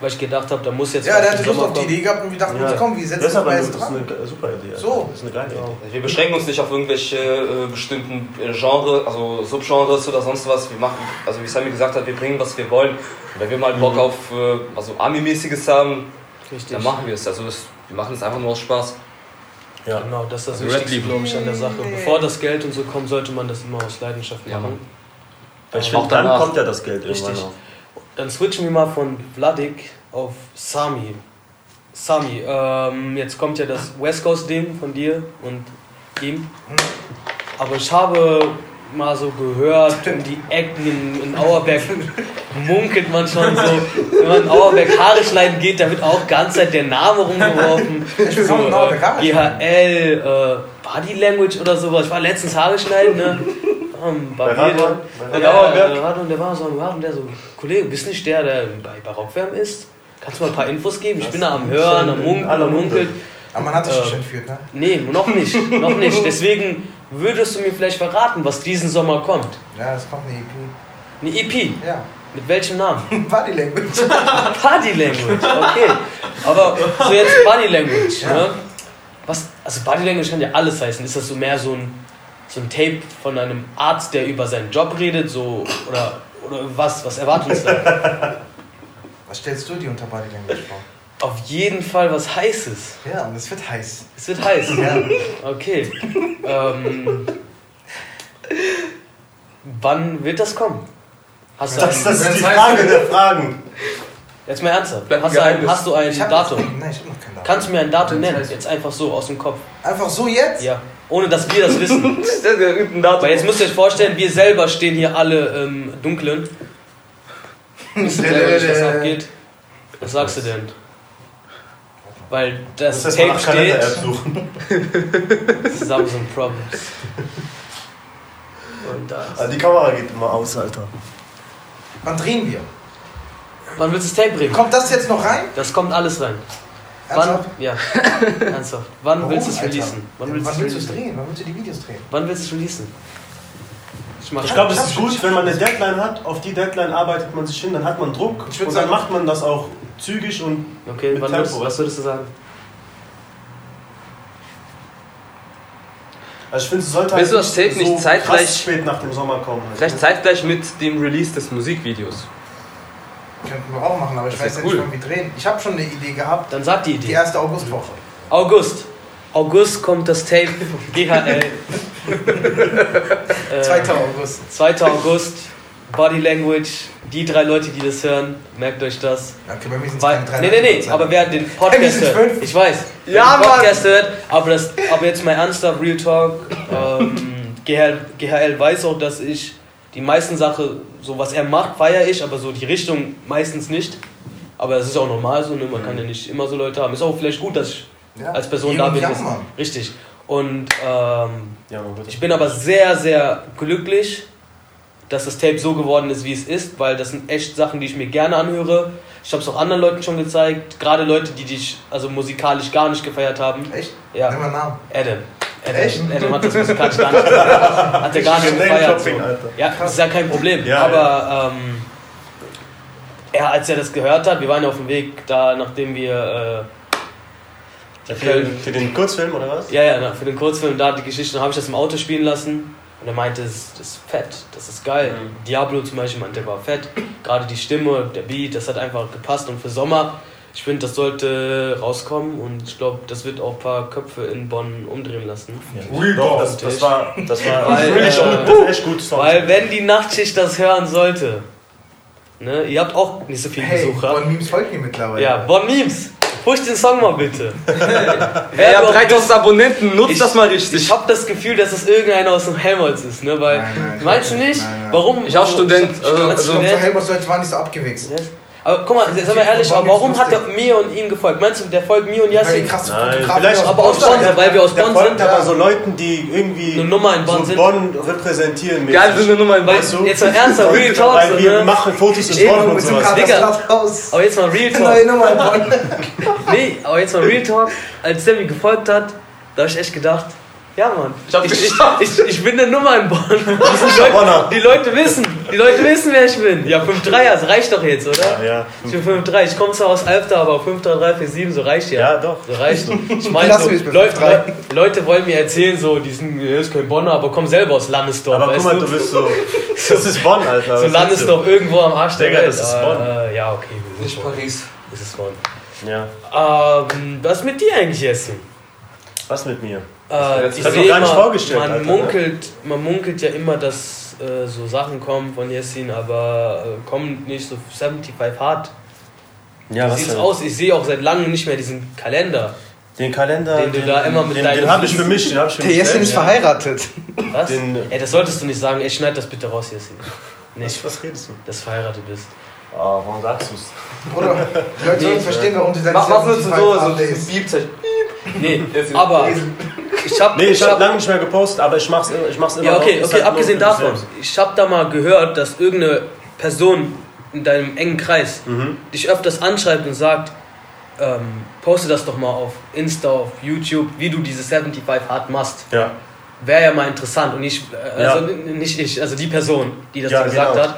weil ich gedacht habe, da muss jetzt Ja, der hatte Lust auf die. Idee gehabt und wir dachten uns, komm, wir setzen das uns mal jetzt das ist dran. eine super Idee. Alter. So. Das ist eine geile Genau. Idee. Wir beschränken uns nicht auf irgendwelche äh, bestimmten äh, Genre, also Subgenres oder sonst was. Wir machen, also wie Sammy gesagt hat, wir bringen, was wir wollen. Und wenn wir mal Bock auf äh, also Ami-mäßiges haben, Richtig. dann machen wir es. Also es, wir machen es einfach nur aus Spaß. Ja. Genau, das ist das Also Wichtigste, glaube ich, an der Sache. Bevor das Geld und so kommt, sollte man das immer aus Leidenschaft Ja, machen. Weil ich Auch finde, dann kommt ja das Geld Richtig. irgendwann auch. Dann switchen wir mal von Vladik auf Sami. Sami, ähm, jetzt kommt ja das West Coast Ding von dir und ihm. Aber ich habe mal so gehört, um die Ecken in, in Auerberg munkelt man schon so. Wenn man in Auerberg Haare schneiden geht, da wird auch ganz Zeit der Name rumgeworfen. So, äh, GHL, äh, Body Language oder sowas. Ich war letztens Haare schneiden, ne? Ähm, Bei Barbier, Radwan? Bei ja, Radwan? äh, Radwan, der war so, Radwan, der so, Kollege, bist nicht der, der bei Barockfärben ist? Kannst du mal ein paar Infos geben? Ich bin da am Hören, am Munkeln, am Munkeln. Aber man hat dich Ähm, nicht entführt, ne? Nee, noch nicht, noch nicht. Deswegen würdest du mir vielleicht verraten, was diesen Sommer kommt. Ja, es kommt eine EP. Eine EP. Ja. Mit welchem Namen? Body Language. Body Language, okay. Aber so jetzt Body Language, ne? Was, also Body Language kann ja alles heißen. Ist das so mehr so ein, so ein Tape von einem Arzt, der über seinen Job redet, so oder, oder was? Was erwartet uns da? Was stellst du dir unter Body Language vor? Auf jeden Fall was Heißes. Ja, und es wird heiß. Es wird heiß. Ja. Okay. Ähm, wann wird das kommen? Hast du Das, das ist die Frage der Fragen. jetzt mal ernsthaft. Hast du ein, hast du ein Datum? Nein, ich hab noch kein Datum. Kannst du mir ein Datum nennen? Jetzt einfach so aus dem Kopf. Einfach so jetzt? Ja. Ohne dass wir das wissen. Weil jetzt müsst ihr euch vorstellen, wir selber stehen hier alle im Dunkeln. Wissen selber nicht, was abgeht. Was sagst du denn? Weil das, Das Tape steht. Samsung Problems. Und das. Ah, Die Kamera geht immer aus, Alter. Wann drehen wir? Wann willst du das Tape bringen? Kommt das jetzt noch rein? Das kommt alles rein. Wann? Ja. Ernsthaft. Wann Warum, willst du es releasen? Wann willst Wann du willst du es drehen? Wann willst du die Videos drehen? Wann willst du es releasen? Ich Ich glaube, es ist gut, wenn man eine Deadline hat. Auf die Deadline arbeitet man sich hin, dann hat man Druck. Und dann sagen- macht man das auch zügig und Okay, mit wann Tempo, würdest, was würdest du sagen? Also ich finde, es sollte Tape nicht so zeitgleich- krass spät nach dem Sommer kommen. Halt. Vielleicht zeitgleich mit dem Release des Musikvideos. Könnten wir auch machen, aber ich weiß ja nicht, cool. wann wir drehen. Ich habe schon eine Idee gehabt. Dann sag die Die Idee. erste Augustwoche. August. August kommt das Tape GHL. äh, 2. August. 2. August. Body Language. Die drei Leute, die das hören, merkt euch das. Okay, bei mir sind es keine drei nee, nee, nee, aber wer den Podcast sind hört, fünf. ich weiß, wer Ja, den Mann. Podcast hört, aber, das, aber jetzt mal ernsthaft, Real Talk, ähm, GHL, GHL weiß auch, dass ich die meisten Sachen, so was er macht, feiere ich, aber so die Richtung meistens nicht. Aber das ist auch normal so, ne? man kann ja nicht immer so Leute haben. Ist auch vielleicht gut, dass ich Ja. als Person da bin. Richtig. Und ähm, Ja, ich bin aber sehr, sehr glücklich, dass das Tape so geworden ist, wie es ist, weil das sind echt Sachen, die ich mir gerne anhöre. Ich habe es auch anderen Leuten schon gezeigt, gerade Leute, die dich also musikalisch gar nicht gefeiert haben. Echt? Ja, Nimm mal einen Namen. Adam. Adam, Echt? Adam hat das musikalisch gar nicht. Hat er gar nicht gefeiert. So. Ja, das ist ja kein Problem. Ja, aber Ähm, er, als er das gehört hat, wir waren ja auf dem Weg da, nachdem wir äh, Für, den- für den Kurzfilm oder was? ja, ja, für den Kurzfilm da die Geschichte, habe ich das im Auto spielen lassen. Und er meinte, das, das ist fett, das ist geil. Mhm. Diablo zum Beispiel meinte, der war fett. Gerade die Stimme, der Beat, das hat einfach gepasst. Und für Sommer, ich finde, das sollte rauskommen. Und ich glaube, das wird auch ein paar Köpfe in Bonn umdrehen lassen. Real Doch, das, das war, das war Weil, das äh, echt, das gut Song. Weil wenn die Nachtschicht das hören sollte, ne, ihr habt auch nicht so viele Hey, Besucher. Bonn Memes folgt mir mittlerweile. ja, Bonn Memes, push den Song mal bitte. Ihr habt 3000 Abonnenten, nutzt Ich- das mal richtig. Ich habe das Gefühl, dass es irgendeiner aus dem Helmholtz ist, ne? Weil, Nein, nein, meinst du nicht? nein, nein. Warum? Ich auch Student, Ich, also- als Ich glaube, Student. Helmholtz Leute waren nicht so abgewichst. Yes. Aber guck mal, seien wir ehrlich, aber warum hat er mir und ihm gefolgt? Meinst du, der folgt mir und Yassin? Fotografen vielleicht aus aber aus Bonn- weil wir aus der Bonn folgt sind. aber ja. so Leuten, die irgendwie Eine Nummer in Bonn so sind. Bonn repräsentieren. Geil, wir sind eine Nummer in Bonn. Weißt du? jetzt mal ernsthaft, Real Talk, Weil wir ne? machen Fotos in Bonn und sowas. Digga. Aber jetzt mal Real Neue Talk. Nummer in Bonn. Nee, aber jetzt mal Real Talk. Als der mir gefolgt hat, da habe ich echt gedacht, Ja, Mann. Ich hab Ich, ich, ich, ich bin eine Nummer in Bonn. Die, Leute, die Leute wissen, die Leute wissen, wer ich bin. Ja, 5-3, das reicht doch jetzt, oder? Ja, Ich bin 5-3, ich komme zwar aus Alfter, aber 5-3-3-4-7, so reicht ja. ja, doch. So reicht. Ich meine, so, Leute, 5-3. Le- Leute wollen mir erzählen, so, die sind, er ist kein Bonner, aber komm selber aus Landesdorf. Aber weißt guck mal, du bist so. Das ist Bonn, Alter. so Landesdorf irgendwo am Arsch der Digga, Welt. das ist Bonn. Äh, ja, okay. wir sind Nicht Bonn. Paris. Das ist Bonn. du? Ja. Ähm, was ist mit dir eigentlich, Jessen? Was mit mir? Äh, ich sehe gar nicht immer, vorgestellt, man, Alter, ne? munkelt, man munkelt ja immer, dass äh, so Sachen kommen von Jessin, aber äh, kommen nicht so 75 hart. Ja, Wie sieht's aus? Ich sehe auch seit langem nicht mehr diesen Kalender. Den Kalender. Den du da immer mit den, deinen- den habe ich für mich. Den hab ich für Der mich Jessin ist verheiratet. Was? Den- Ey, das solltest du nicht sagen. Ey, schneid das bitte raus, Jessin. Was, Nicht, was redest du? dass du verheiratet bist. Ah, warum sagst du's? Oder die Leute sollen verstehen, warum du deine Mach, mach nur so, 75 so, so Days. Piepzeichen. Nee, aber ich hab, Nee, ich hab- habe lange nicht mehr gepostet, aber ich mach's, ich mach's immer Ja, okay, okay, halt abgesehen davon. Ich habe da mal gehört, dass irgendeine Person in deinem engen Kreis Mhm. dich öfters anschreibt und sagt, ähm, poste das doch mal auf Insta, auf YouTube, wie du diese 75 Hard machst. Ja. Wäre ja mal interessant. Und ich, äh, Ja. also n- nicht ich, also die Person, die das Ja, gesagt genau. hat,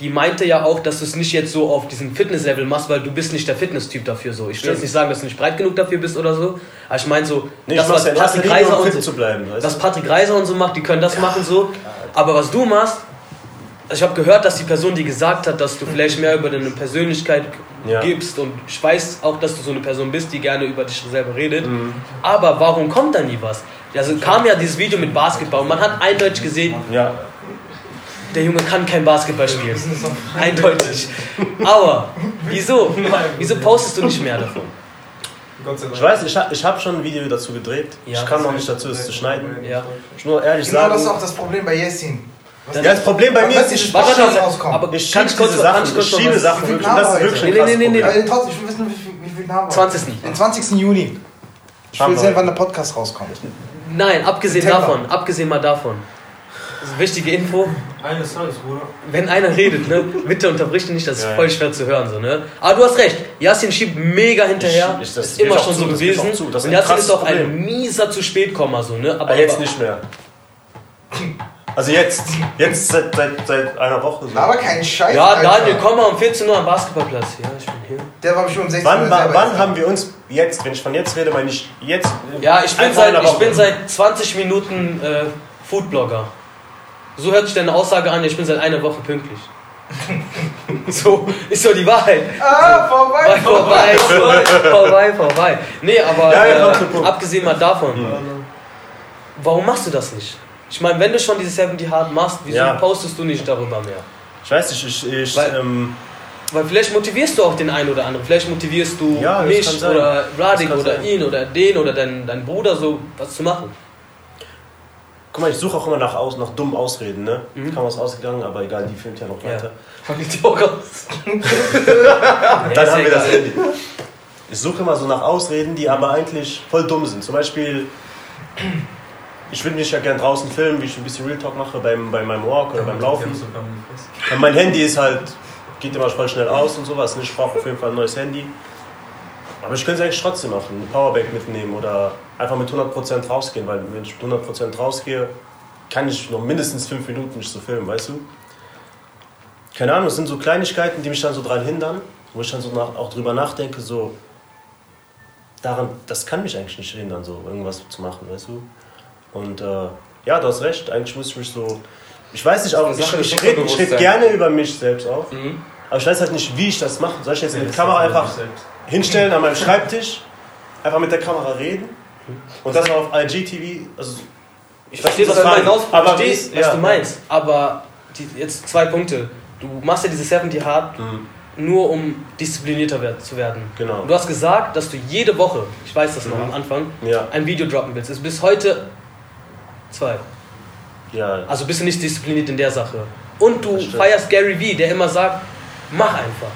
die meinte ja auch, dass du es nicht jetzt so auf diesem Fitnesslevel machst, weil du bist nicht der Fitnesstyp dafür so. Ich will jetzt nicht sagen, dass du nicht breit genug dafür bist oder so, aber ich meine so, Nee, das, was ja Patrick Reiser um und so, zu bleiben. Was? Patrick Reiser und so macht, die können das machen so. Aber was du machst, also ich habe gehört, dass die Person, die gesagt hat, dass du vielleicht mehr über deine Persönlichkeit Ja. gibst und ich weiß auch, dass du so eine Person bist, die gerne über dich selber redet. Mhm. Aber warum kommt da nie was? Also kam ja dieses Video mit Basketball und man hat eindeutig gesehen, Ja. Der Junge kann kein Basketball spielen. Eindeutig. Aber wieso? Wieso postest du nicht mehr davon? Ich weiß, ich, hab- ich habe schon ein Video dazu gedreht. Ja. ich kam noch nicht dazu, es zu schneiden. Ja. Ich muss nur ehrlich Genau sagen. das ist auch das Problem bei Jessin. ja, das Problem bei mir ist, ich, Warte, Warte, aber ich kann schiebe diese kann Sachen, ich schiebe Sachen wirklich. Und das ist wirklich ein Nee, nee, krasses nee, nee, Problem. Äh, trotzdem, ich will wissen, wie viel, wie viel haben wir? 20. Den 20. Juni. Ich will sehen, wann der Podcast rauskommt. Nein, abgesehen davon, abgesehen mal davon. Das ist eine wichtige Info. Eines Tages, Bruder. Wenn einer redet, ne, bitte unterbrich ihn nicht, das ist Ja, voll ja. schwer zu hören. So, ne? Aber du hast recht, Yasin schiebt mega hinterher. Ich- ich- das ist immer schon zu, so gewesen. auch zu, das ist Und ein Yasin ist auch ein Problem. mieser zu spät Komma. So, ne? Aber jetzt nicht mehr. Also jetzt, jetzt seit, seit, seit einer Woche. So. Aber kein Scheiß. Ja, Alter. Daniel, komm mal um 14 Uhr am Basketballplatz. Ja, ich bin hier. Der war bestimmt um 16 Wann, Uhr wann, wann haben wir uns jetzt, wenn ich von jetzt rede, meine ich jetzt? Ja, ich bin, seit, ich bin seit 20 Minuten äh, Foodblogger. So hört sich deine Aussage an, ich bin seit einer Woche pünktlich. so, ist so die Wahrheit. Ah, vorbei. Vorbei, vorbei, vorbei, vorbei. Nee, aber Ja, ja, äh, abgesehen mal davon, warum machst du das nicht? Ich meine, wenn du schon diese 70 Hard machst, wieso Ja. postest du nicht darüber mehr? Ich weiß nicht, ich, ich Weil- ähm, Weil vielleicht motivierst du auch den einen oder anderen. Vielleicht motivierst du Ja, mich oder Radik oder sein. ihn oder den oder deinen dein Bruder so was zu machen. Guck mal, ich suche auch immer nach, aus, nach dummen Ausreden, ne? Mhm. Kam was ausgegangen, aber egal, die filmt ja noch Ja. weiter. Ich die auch raus. Dann haben wir das. Handy. Ich suche immer so nach Ausreden, die aber eigentlich voll dumm sind. Zum Beispiel, ich würde mich ja gern draußen filmen, wie ich ein bisschen Real Talk mache beim, bei meinem Walk oder beim Laufen. Und mein Handy ist halt, geht immer voll schnell aus und sowas. Ich brauche auf jeden Fall ein neues Handy. Aber ich könnte es eigentlich trotzdem machen, eine Powerbank mitnehmen oder einfach mit 100% rausgehen, weil wenn ich mit 100% rausgehe, kann ich noch mindestens 5 Minuten nicht so filmen, weißt du? Keine Ahnung, es sind so Kleinigkeiten, die mich dann so dran hindern, wo ich dann so nach, auch drüber nachdenke, so daran, das kann mich eigentlich nicht hindern, so irgendwas zu machen, weißt du? Und äh, ja, du hast recht, eigentlich muss ich mich so, ich weiß nicht, auch, ich, ich des rede ich red gerne über mich selbst auch, Mhm. aber ich weiß halt nicht, wie ich das mache. Soll ich jetzt mit Kamera einfach hinstellen an meinem Schreibtisch, einfach mit der Kamera reden und das auf IGTV, also Ich verstehe, was war- hinaus aber verstehst, was ja. du meinst. Aber die, jetzt zwei Punkte. Du machst ja diese 70 Hard nur um disziplinierter zu werden. Genau. Und du hast gesagt, dass du jede Woche, ich weiß das noch Mhm. am Anfang, Ja. ein Video droppen willst. Es ist bis heute zwei. ja, Also bist du nicht diszipliniert in der Sache. Und du feierst Gary Vee, der immer sagt, mach einfach.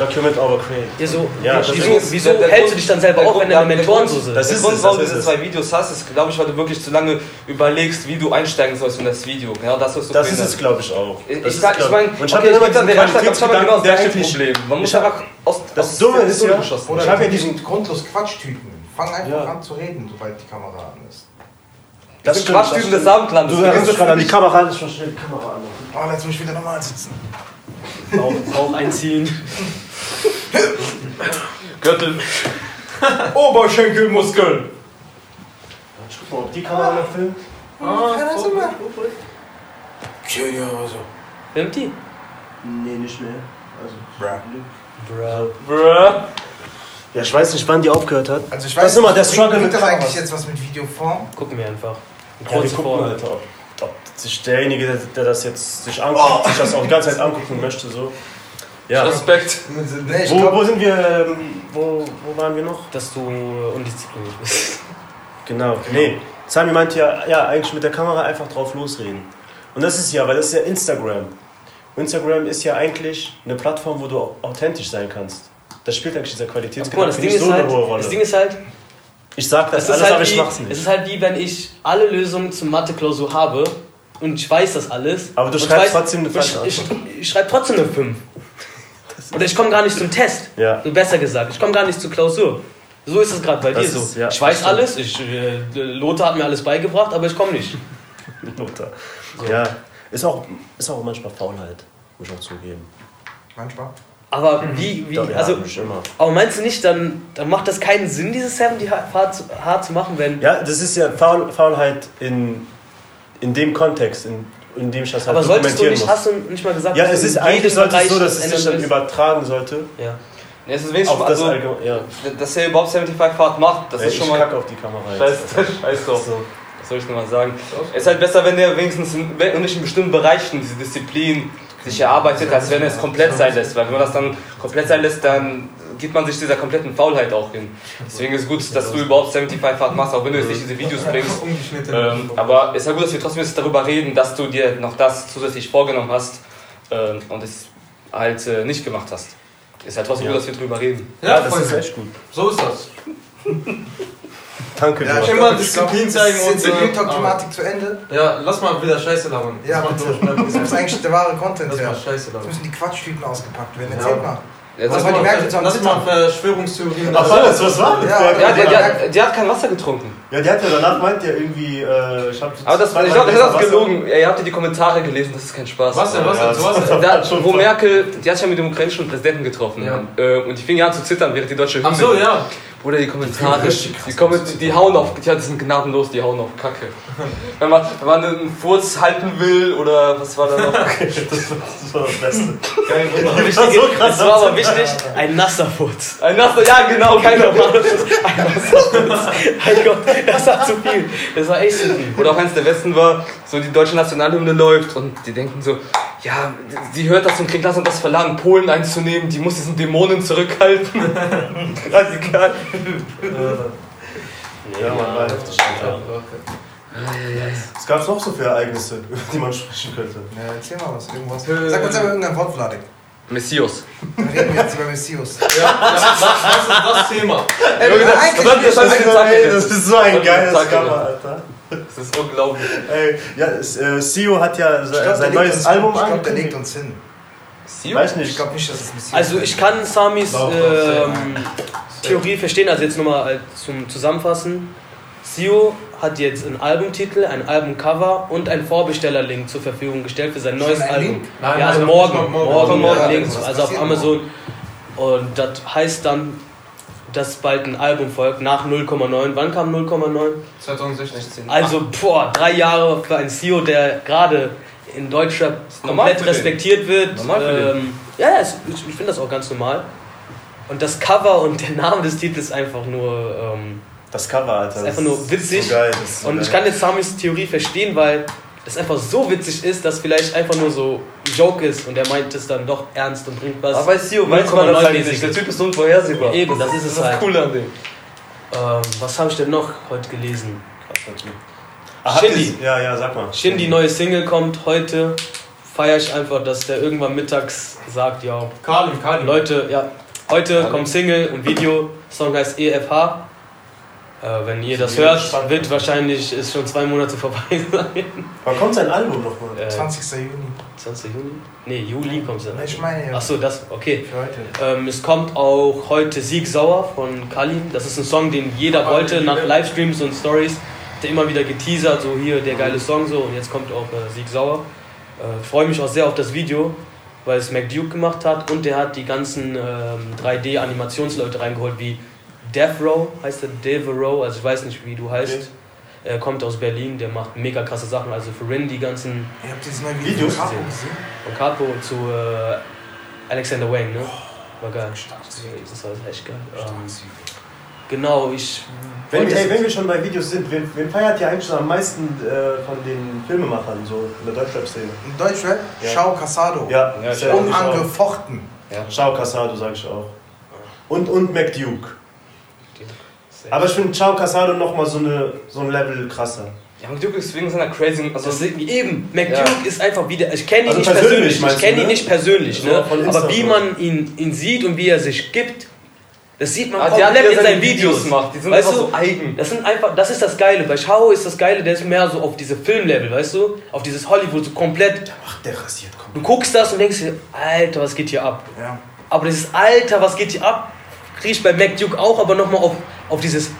Document over create. Ja, so, Ja, wieso ist- wieso der- der hältst Grund- du dich dann selber auf, wenn deine der Mentoren Grund- so sind? Das Der ist Grund, es, warum du diese ist zwei Videos hast, ist, glaube ich, weil du wirklich zu lange überlegst, wie du einsteigen sollst in das Video. Ja, das ist Das ist es, glaube ich, auch. Ich, Das ich, ist, ich meine, und ich okay, habe ich immer diesen habe genau Qualitätsgedanken, der gleiche eigentlich... Problem. Man muss einfach aus, das Dumme ist ja- Ich hab ja die diesen- grundlos Quatschtüten. Fang einfach Ja. an zu reden, sobald die Kamera an ist. Das sind Quatschtypen des Abendlandes. Du dich gerade an die Kamera, ich verstehe die Kamera an. Oh, jetzt muss ich wieder normal sitzen. Bauch, Bauch einziehen. Gürtel. Oberschenkelmuskeln. Guck mal, ob die Kamera noch filmt. Ah, so. so mehr. Okay, ja, also. Nimmt die? Nee, nicht mehr. Also, Bro. Bruh. Ja, ich weiß nicht, wann die aufgehört hat. Also ich Das weiß ist immer der Struggle mit das Kameras. eigentlich jetzt was mit Videoform? Gucken wir einfach. Eine Ja, wir gucken, Form. Alter, sich derjenige, der, der das jetzt sich anguckt, sich das auch die ganze Zeit angucken möchte, so. Ja. Respekt. Nee, ich Wo, glaub, wo sind wir, ähm, wo, wo waren wir noch? Dass du äh, undiszipliniert bist. Genau. Nee, Sami meinte ja, ja, eigentlich mit der Kamera einfach drauf losreden. Und das ist ja, weil das ist ja Instagram. Instagram ist ja eigentlich eine Plattform, wo du authentisch sein kannst. Das spielt eigentlich dieser Qualitätsgedanke nicht ist so eine halt, hohe Rolle. das Ding ist halt, ich sag das es ist, alles, halt aber ich wie, mach's es nicht. ist halt wie wenn ich alle Lösungen zur Mathe-Klausur habe und ich weiß das alles. Aber du und ich schreibst weiß- trotzdem eine ich, falsche ich, Antwort. ich schreibe trotzdem eine 5. Oder ich komme gar nicht zum Test. Ja. So besser gesagt, ich komme gar nicht zur Klausur. So ist es gerade bei Das dir so. ist- ja, ich weiß stimmt. alles, ich, äh, Lothar hat mir alles beigebracht, aber ich komme nicht. Lothar. Ja, ist auch, ist auch manchmal Faulheit, muss ich auch zugeben. manchmal. Aber wie, wie Doch, ja, also, aber meinst du nicht, dann, dann macht das keinen Sinn, diese 70 hart zu, hart zu machen, wenn. Ja, das ist ja Faul, Faulheit in, in dem Kontext, in, in dem ich das halt aber solltest du dokumentieren nicht, muss. hast du nicht mal gesagt, Ja, dass es ist eigentlich sollte es Bereich so, dass das es sich dann übertragen sollte. Ja. Ja, es ist wenigstens Auf das also, Allgemein, ja. dass er überhaupt 75 Fahrt macht, das Ey, ist schon ich mal. kack auf die Kamera Scheiß, jetzt. scheiß drauf. So. Was soll ich noch mal sagen? Es ist halt besser, wenn der wenigstens in, wenn nicht in bestimmten Bereichen diese Disziplin sich erarbeitet, als wenn er es komplett sein lässt. Weil wenn man das dann komplett sein lässt, dann gibt man sich dieser kompletten Faulheit auch hin. Deswegen ist es gut, dass du überhaupt 75 Fahrt machst, auch wenn du jetzt nicht diese Videos bringst. Ähm, aber es ist ja gut, dass wir trotzdem jetzt darüber reden, dass du dir noch das zusätzlich vorgenommen hast ähm, und es halt äh, nicht gemacht hast. Ist halt trotzdem Ja. gut, dass wir darüber reden. ja, Ja, das ist echt gut. so ist das. Danke, Ja, Immer Disziplin zeigen und Ist die so. Real Talk-Thematik zu Ende? Ja, lass mal wieder Scheiße labern. Ja, Das bitte. Das muss eigentlich der wahre Content Lass mal. Scheiße Jetzt labern. müssen die Quatschtüten ausgepackt werden. Ja. Erzählt mal. Ja, Was war die Merkel am Lass mal? Verschwörungstheorien. Ach, war das, was war? Ja, Ja, der, der, der hat kein Wasser getrunken. Ja, die hat ja danach meint ja irgendwie, äh, ich hab Aber das, ich glaube, das ist gelogen. Ihr habt ja die Kommentare gelesen, das ist kein Spaß. Was denn, was Ja, denn, so was das- denn? Da, wo Merkel, die hat sich ja mit dem ukrainischen Präsidenten getroffen. Ja. Äh, Und die fing ja an zu zittern, während die deutsche Ach so, ja. Bruder, die Kommentare, die, kommen, die hauen auf, ja, die sind gnadenlos, die hauen auf Kacke. Wenn man, wenn man einen Furz halten will oder was war da noch? Das war das, war das Beste. Wichtig, war so krass. es war aber wichtig, ein nasser Furz. Ein Nasser, ja genau, Kein Furz, ein nasser Furz. Mein Gott, das war zu viel. Das war echt zu viel. Oder auch eins der besten war, so die deutsche Nationalhymne läuft und die denken so, ja, sie hört das und kriegt das und das Verlangen, Polen einzunehmen, die muss diesen Dämonen zurückhalten. Radikal. Ja, man war heftig. Was gab's noch so für Ereignisse, über die man sprechen könnte? Ja, erzähl mal was. Irgendwas. Äh, Sag uns aber irgendein Wort, Vladik. Messias. Dann reden wir jetzt über Messias. Ja, das, das ist das Thema. Ey, Junge, das- das- das- ist so ein geiles Cover, Alter. Das ist unglaublich. Ey, ja, es, äh, Sio hat ja sein neues Album Ich glaube, der angekündigt. legt uns hin. Weiß Ich nicht. glaube nicht, dass es Messias Also ich kann Samis ähm, Theorie verstehen, also jetzt nochmal zum Zusammenfassen. Sio hat jetzt einen Albumtitel, ein Albumcover und einen Vorbestellerlink zur Verfügung gestellt für sein Schon neues ein Album. Nein, ja, also nein, morgen, morgen, morgen, morgen, morgen, ja, Links, also auf Amazon. Und das heißt dann, dass bald ein Album folgt nach 0,9. Wann kam 0,9? 2016. Also, boah, drei Jahre für einen CEO, der gerade in Deutschland komplett respektiert wird. Normal ähm, ja, es- ich, finde das auch ganz normal. Und das Cover und der Name des Titels ist einfach nur. Ähm, Das Cover, Alter. ist einfach nur witzig. So geil, das ist so und ich kann jetzt Samis Theorie verstehen, weil es einfach so witzig ist, dass vielleicht einfach nur so ein Joke ist und er meint es dann doch ernst und bringt was. Aber Sio, weiß man das halt nicht. Der Typ ist unvorhersehbar. Eben, das ist es das halt. Coole an dem. Ähm, was habe ich denn noch heute gelesen? Krasser Ah, habt Shindy. ihr- Ja, ja, sag mal. Shindy, neue Single kommt heute. Feiere ich einfach, dass der irgendwann mittags sagt, ja, Kalim, Kalim. Leute, ja, heute kommt Single und Video. Song heißt EFH. Äh, wenn ihr das bin hört, gespannt. wird wahrscheinlich ist schon zwei Monate vorbei sein. Wann kommt sein Album nochmal? Äh, 20. Juni. 20. Juni? Nee, Juli kommt es dann. Nee, Ich meine ja. Achso, das, okay. Für heute. Ähm, es kommt auch heute Sieg Sauer von Kalim. Das ist ein Song, den jeder wollte nach. Livestreams und Stories. Der immer wieder geteasert, so hier der geile Song so und jetzt kommt auch äh, Sieg Sauer. Äh, Freue mich auch sehr auf das Video, weil es Mac Duke gemacht hat und der hat die ganzen ähm, 3D-Animationsleute reingeholt, wie Death Row heißt der, Devereaux, also ich weiß nicht, wie du heißt. Okay. Er kommt aus Berlin, der macht mega krasse Sachen, also für Rin die ganzen Ihr habt dieses neue Videos Video von Capo gesehen. gesehen? von Capo zu äh, Alexander Wang, ne? War geil. Das war echt geil. Ähm, genau, ich. Wenn, wollte ey, jetzt- wenn wir schon bei Videos sind, wen, wen feiert ihr eigentlich schon am meisten äh, von den Filmemachern, so in der Deutschrap-Szene? In Deutschrap, Ja. Shao Casado. Ja, Ja, Shao. Unangefochten. Ja. Ciao Casado, sag ich auch. Und, und Mac Duke. Sehr- Aber ich finde Ciao Casado nochmal so, eine, so ein Level krasser. Ja, und Duke ist wegen seiner crazy. Also, eben, Mac Ja. Ist einfach wieder. Ich kenne ihn Also nicht persönlich, persönlich. Ich kenne ihn ne? nicht persönlich, ne? Aber wie man ihn, ihn sieht und wie er sich gibt, das sieht man ah, komplett er in seine seinen Videos Videos. macht, die sind Weißt einfach du? so eigen. Das sind einfach, das ist das Geile. Bei Shao ist das Geile, der ist mehr so auf diese Filmlevel, weißt du? Auf dieses Hollywood, so komplett. Ach, der rasiert kommt. Du guckst das und denkst dir, Alter, was geht hier ab? Ja. Aber dieses Alter, was geht hier ab, krieg ich bei Mac Duke auch, aber nochmal auf, auf dieses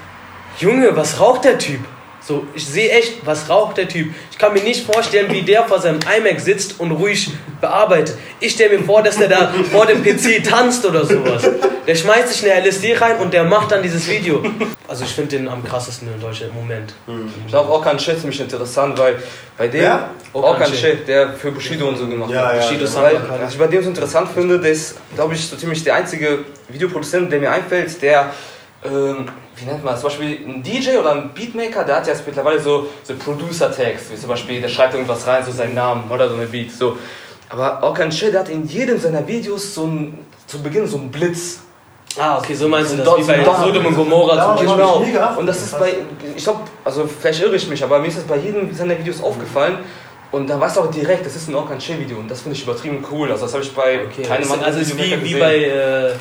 Junge, was raucht der Typ? So, ich sehe echt, was raucht der Typ? Ich kann mir nicht vorstellen, wie der vor seinem iMac sitzt und ruhig bearbeitet. Ich stelle mir vor, dass der da vor dem PC tanzt oder sowas. Der schmeißt sich eine LSD rein und der macht dann dieses Video. Also ich finde den am krassesten in Deutschland im Moment. Ich glaube, auch kein Shit ist mich interessant, weil bei dem. Kein Okan Shit, der für Bushido und so gemacht Ja, hat. ja, Bushido ja. Weil, was ich bei dem so interessant finde, der ist, glaube ich, so ziemlich der einzige Videoproduzent, der mir einfällt, der, ähm, wie nennt man das, zum Beispiel ein DJ oder ein Beatmaker, der hat jetzt mittlerweile so, so Producer-Tags, wie zum Beispiel, der schreibt irgendwas rein, so seinen Namen oder so eine Beat, so. Aber kein Shit, der hat in jedem seiner Videos so ein, zu Beginn so einen Blitz. Ah, okay, so meinst du das, wie bei. Sodom und Gomorra Ja, zum Beispiel. Genau. Und das ist bei, ich glaube, also vielleicht irre ich mich, aber mir ist das bei jedem seiner Videos aufgefallen. Und da weißt du auch direkt, das ist ein Orkan Video und das finde ich übertrieben cool. Also das habe ich bei Okay, keinem anderen also ist wie, wie bei äh,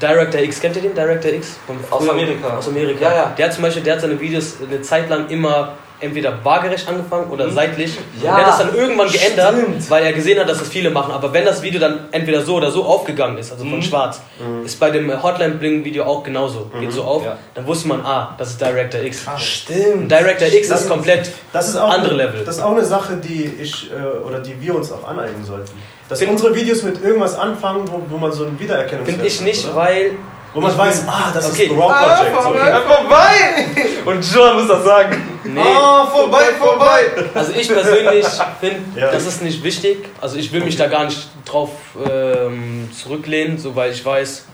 Director X, kennt ihr den Director X? Von Aus? Amerika. Aus Amerika. Ja, ja. Der hat zum Beispiel, der hat seine Videos eine Zeit lang immer entweder waagerecht angefangen oder Mhm. seitlich. Ja, Und der hat das dann irgendwann geändert, stimmt. weil er gesehen hat, dass das viele machen. Aber wenn das Video dann entweder so oder so aufgegangen ist, also von Mhm. schwarz, ist bei dem Hotline Bling Video auch genauso. Geht so auf, Ja. dann wusste man, ah, das ist Director X. Und Stimmt. Director X ist komplett Das ist auch andere Level. Das ist auch eine Sache, die ich äh, oder die wir uns auch aneignen sollten. Dass Find- unsere Videos mit irgendwas anfangen, wo, wo man so ein Wiedererkennungswert Finde ich nicht, oder? weil Wo man ich weiß, ah, das Okay. ist The Raw Project. so. Ja, vorbei! Und John muss das sagen. Nee. Oh, vorbei, vorbei! Also ich persönlich finde, Ja. das ist nicht wichtig. Also ich will mich da gar nicht drauf ähm, zurücklehnen, so weil ich weiß,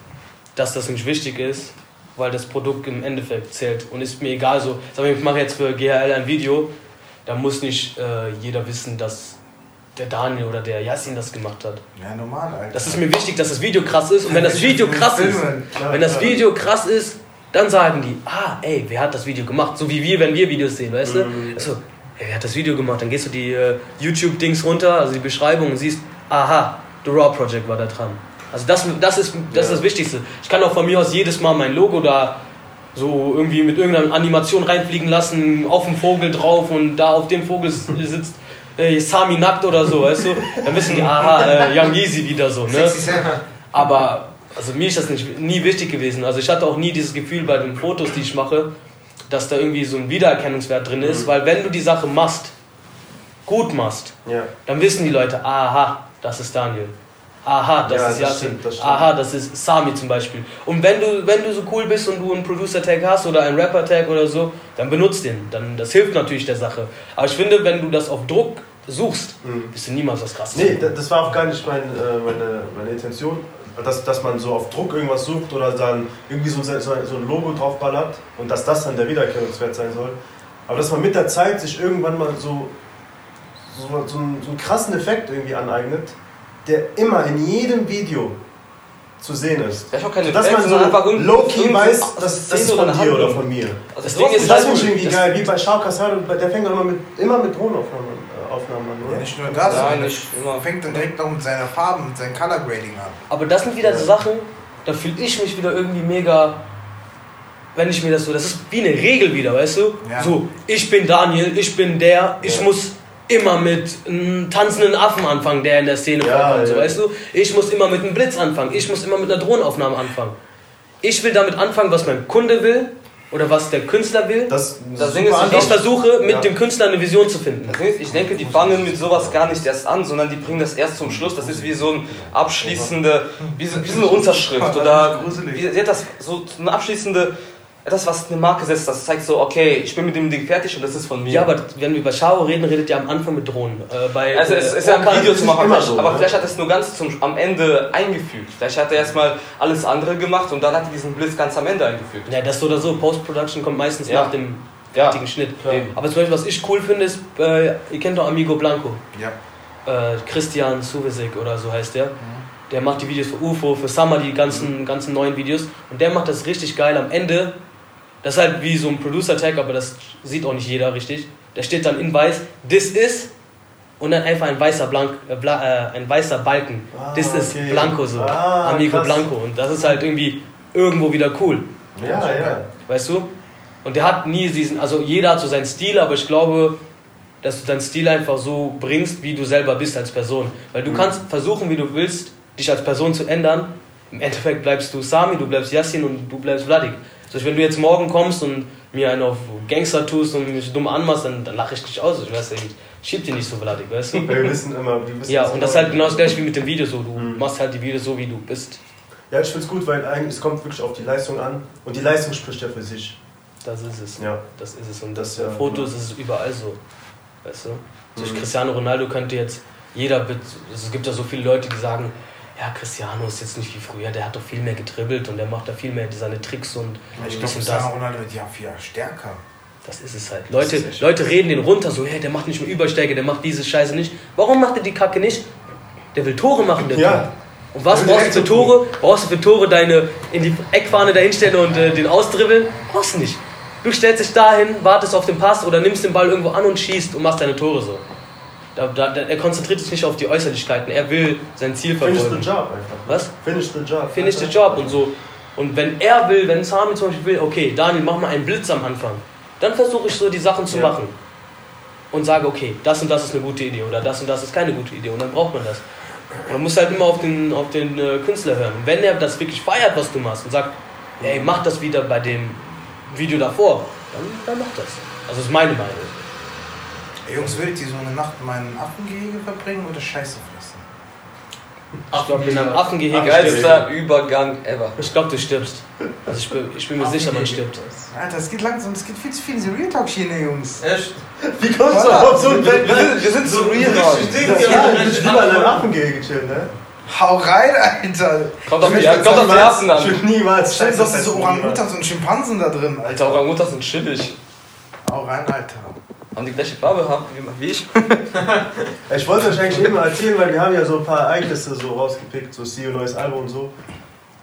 dass das nicht wichtig ist, weil das Produkt im Endeffekt zählt. Und ist mir egal so. Sag mal, ich mache jetzt für GHL ein Video, da muss nicht äh, jeder wissen, dass der Daniel oder der Yassin das gemacht hat. Ja, normal, Alter. Das ist mir wichtig, dass das Video krass ist. Und wenn das Video krass ist, wenn das. Video krass ist, dann sagen die, ah, ey, wer hat das Video gemacht? So wie wir, wenn wir Videos sehen, weißt du? Also, ey, wer hat das Video gemacht? Dann gehst du die äh, YouTube-Dings runter, also die Beschreibung und siehst, aha, The Raw Project war da dran. Also das, das, ist, das ist das Wichtigste. Ich kann auch von mir aus jedes Mal mein Logo da so irgendwie mit irgendeiner Animation reinfliegen lassen, auf dem Vogel drauf und da auf dem Vogel sitzt äh, Sami nackt oder so, weißt du? Dann wissen die, aha, äh, Young Yeezy wieder so, ne? Aber also mir ist das nicht, nie wichtig gewesen. Also ich hatte auch nie dieses Gefühl bei den Fotos, die ich mache, dass da irgendwie so ein Wiedererkennungswert drin ist. Weil wenn du die Sache machst, gut machst, Ja. dann wissen die Leute, aha, das ist Daniel. Aha, das Ja, ist Yasin. Aha, das ist Sami zum Beispiel. Und wenn du, wenn du so cool bist und du einen Producer-Tag hast oder einen Rapper-Tag oder so, dann benutzt den. Dann, das hilft natürlich der Sache. Aber ich finde, wenn du das auf Druck suchst, bist du niemals was krasses. Nee, da- das war auch gar nicht mein, äh, meine, meine Intention, dass, dass man so auf Druck irgendwas sucht oder dann irgendwie so, so ein Logo draufballert und dass das dann der Wiedererkennungswert sein soll. Aber dass man mit der Zeit sich irgendwann mal so, so, so, einen, so einen krassen Effekt irgendwie aneignet, der immer in jedem Video zu sehen ist. Ja, ich auch keine Dass Effekte, man so low-key weiß, das, das ist von dir Handlung. oder von mir. Also Das Ding ist, Das halt finde ich irgendwie Das- geil, wie bei Shao Casado, der fängt auch immer mit, immer mit Drohnenaufnahmen Aufnahmen an. Ja, Oder? nicht nur das, Nein, sondern nicht immer. fängt dann direkt noch mit seiner Farben, mit seinem Color Grading an. Aber das sind wieder so Sachen, da fühle ich mich wieder irgendwie mega, wenn ich mir das so, das ist wie eine Regel wieder, weißt du? Ja. So, ich bin Daniel, ich bin der, ich Ja. muss immer mit einem tanzenden Affen anfangen, der in der Szene Ja, vorkommt, so, ja. weißt du? Ich muss immer mit einem Blitz anfangen, ich muss immer mit einer Drohnenaufnahme anfangen. Ich will damit anfangen, was mein Kunde will oder was der Künstler will. Das, Das Ding ist, Und ich versuche mit Ja. dem Künstler eine Vision zu finden. Das Ding ist, Ich denke, die fangen mit sowas gar nicht erst an, sondern die bringen das erst zum Schluss. Das ist wie so ein abschließende, wie so, wie so eine Unterschrift oder wie, sie hat das so eine abschließende, etwas, was eine Marke setzt. Das zeigt so, okay, ich bin mit dem Ding fertig und das ist von mir. Ja, aber wenn wir über Shao reden, redet ihr am Anfang mit Drohnen. Äh, bei, Also es äh, ist ja ein Video zu machen, so, aber ne? vielleicht hat er es nur ganz zum, am Ende eingefügt. Vielleicht hat er erstmal alles andere gemacht und dann hat er diesen Blitz ganz am Ende eingefügt. Ja, das so oder so. Post-Production kommt meistens Ja. nach dem Ja. fertigen Schnitt. Eben. Aber zum Beispiel, was ich cool finde, ist, äh, ihr kennt doch Amigo Blanco. Ja. Äh, Christian Suvesik oder so heißt der. Der macht die Videos für UFO, für Summer, die ganzen, ganzen neuen Videos. Und der macht das richtig geil. Am Ende, das ist halt wie so ein Producer-Tag, aber das sieht auch nicht jeder richtig. Der steht dann in weiß, this is, und dann einfach ein weißer, Blank, äh, Bla, äh, ein weißer Balken. Ah, this is okay. Blanco so. Ah, Amigo krass. Blanco. Und das ist halt irgendwie irgendwo wieder cool. Ja, ja. Weißt du? Und der hat nie diesen, also jeder hat so seinen Stil, aber ich glaube, dass du deinen Stil einfach so bringst, wie du selber bist als Person. Weil du kannst versuchen, wie du willst, dich als Person zu ändern. Im Endeffekt bleibst du Sami, du bleibst Yassin und du bleibst Vladik. Also wenn du jetzt morgen kommst und mir einen auf Gangster tust und mich dumm anmachst, dann, dann lache ich dich aus. Ich weiß ja, ich schieb dir nicht so Vladik, weißt du? Wir wissen immer, wir wissen Ja, und das ist halt genau das gleiche wie mit dem Video so. Du Mhm. machst halt die Videos so, wie du bist. Ja, ich find's gut, weil eigentlich, es kommt wirklich auf die Leistung an. Und die Leistung spricht ja für sich. Das ist es. Ja. Das ist es. Und Das das, ja, Fotos genau. ist es überall so. Weißt du? Durch Mhm. Cristiano Ronaldo könnte jetzt jeder. bet- Es gibt ja so viele Leute, die sagen: Ja, Cristiano ist jetzt nicht wie früher, der hat doch viel mehr getribbelt und der macht da viel mehr seine Tricks und Ich glaube, und Cristiano. Ronaldo wird ja viel stärker. Das ist es halt. Leute, Leute reden den runter, so: Hey, der macht nicht mehr Überstärke, der macht diese Scheiße nicht. Warum macht er die Kacke nicht? Der will Tore machen, der Ja. Und was brauchst du für Tore? Brauchst du für Tore deine in die Eckfahne dahinstellen und äh, den ausdribbeln? Brauchst du nicht. Du stellst dich dahin, wartest auf den Pass oder nimmst den Ball irgendwo an und schießt und machst deine Tore so. Da, da, da, er konzentriert sich nicht auf die Äußerlichkeiten, er will sein Ziel Finish the verfolgen. job einfach. Was? Finish the job. Finish the job und so. Und wenn er will, wenn Sami zum Beispiel will, okay, Daniel, mach mal einen Blitz am Anfang, dann versuche ich so die Sachen zu Ja. machen. Und sage, okay, das und das ist eine gute Idee oder das und das ist keine gute Idee und dann braucht man das. Und man muss halt immer auf den, auf den äh, Künstler hören. Und wenn er das wirklich feiert, was du machst und sagt, ey, mach das wieder bei dem Video davor, dann, dann mach das. Also das ist meine Meinung. Ey, Jungs, würdet ihr so eine Nacht in meinem Affengehege verbringen oder Scheiße fressen? Ich glaube, in einem Affengehege Geilster Übergang ever. du. Ich glaube, du stirbst. Also ich bin, ich bin mir sicher, man stirbt. Alter, es geht langsam, es geht viel zu viel in diese Real Talk Schiene, Jungs. Echt? Wie kommst du auf so ein Bett? Wir sind, wir sind so real. Ja, ich lieber in einem Affengehege chillen, ne? Hau rein, Alter! Kommt auf die, Ich kommt auf die Niemals- Herzen Ich an. würde niemals Scheiße, das ist Scheiße so Orang-Utans und Schimpansen da drin, Alter, Alter. Orang-Utans sind chillig. Hau rein, Alter. Haben die gleiche Farbe haben wie, ich? Ich wollte euch eigentlich eben erzählen, weil wir haben ja so ein paar Ereignisse so rausgepickt, so CEO neues Album und so.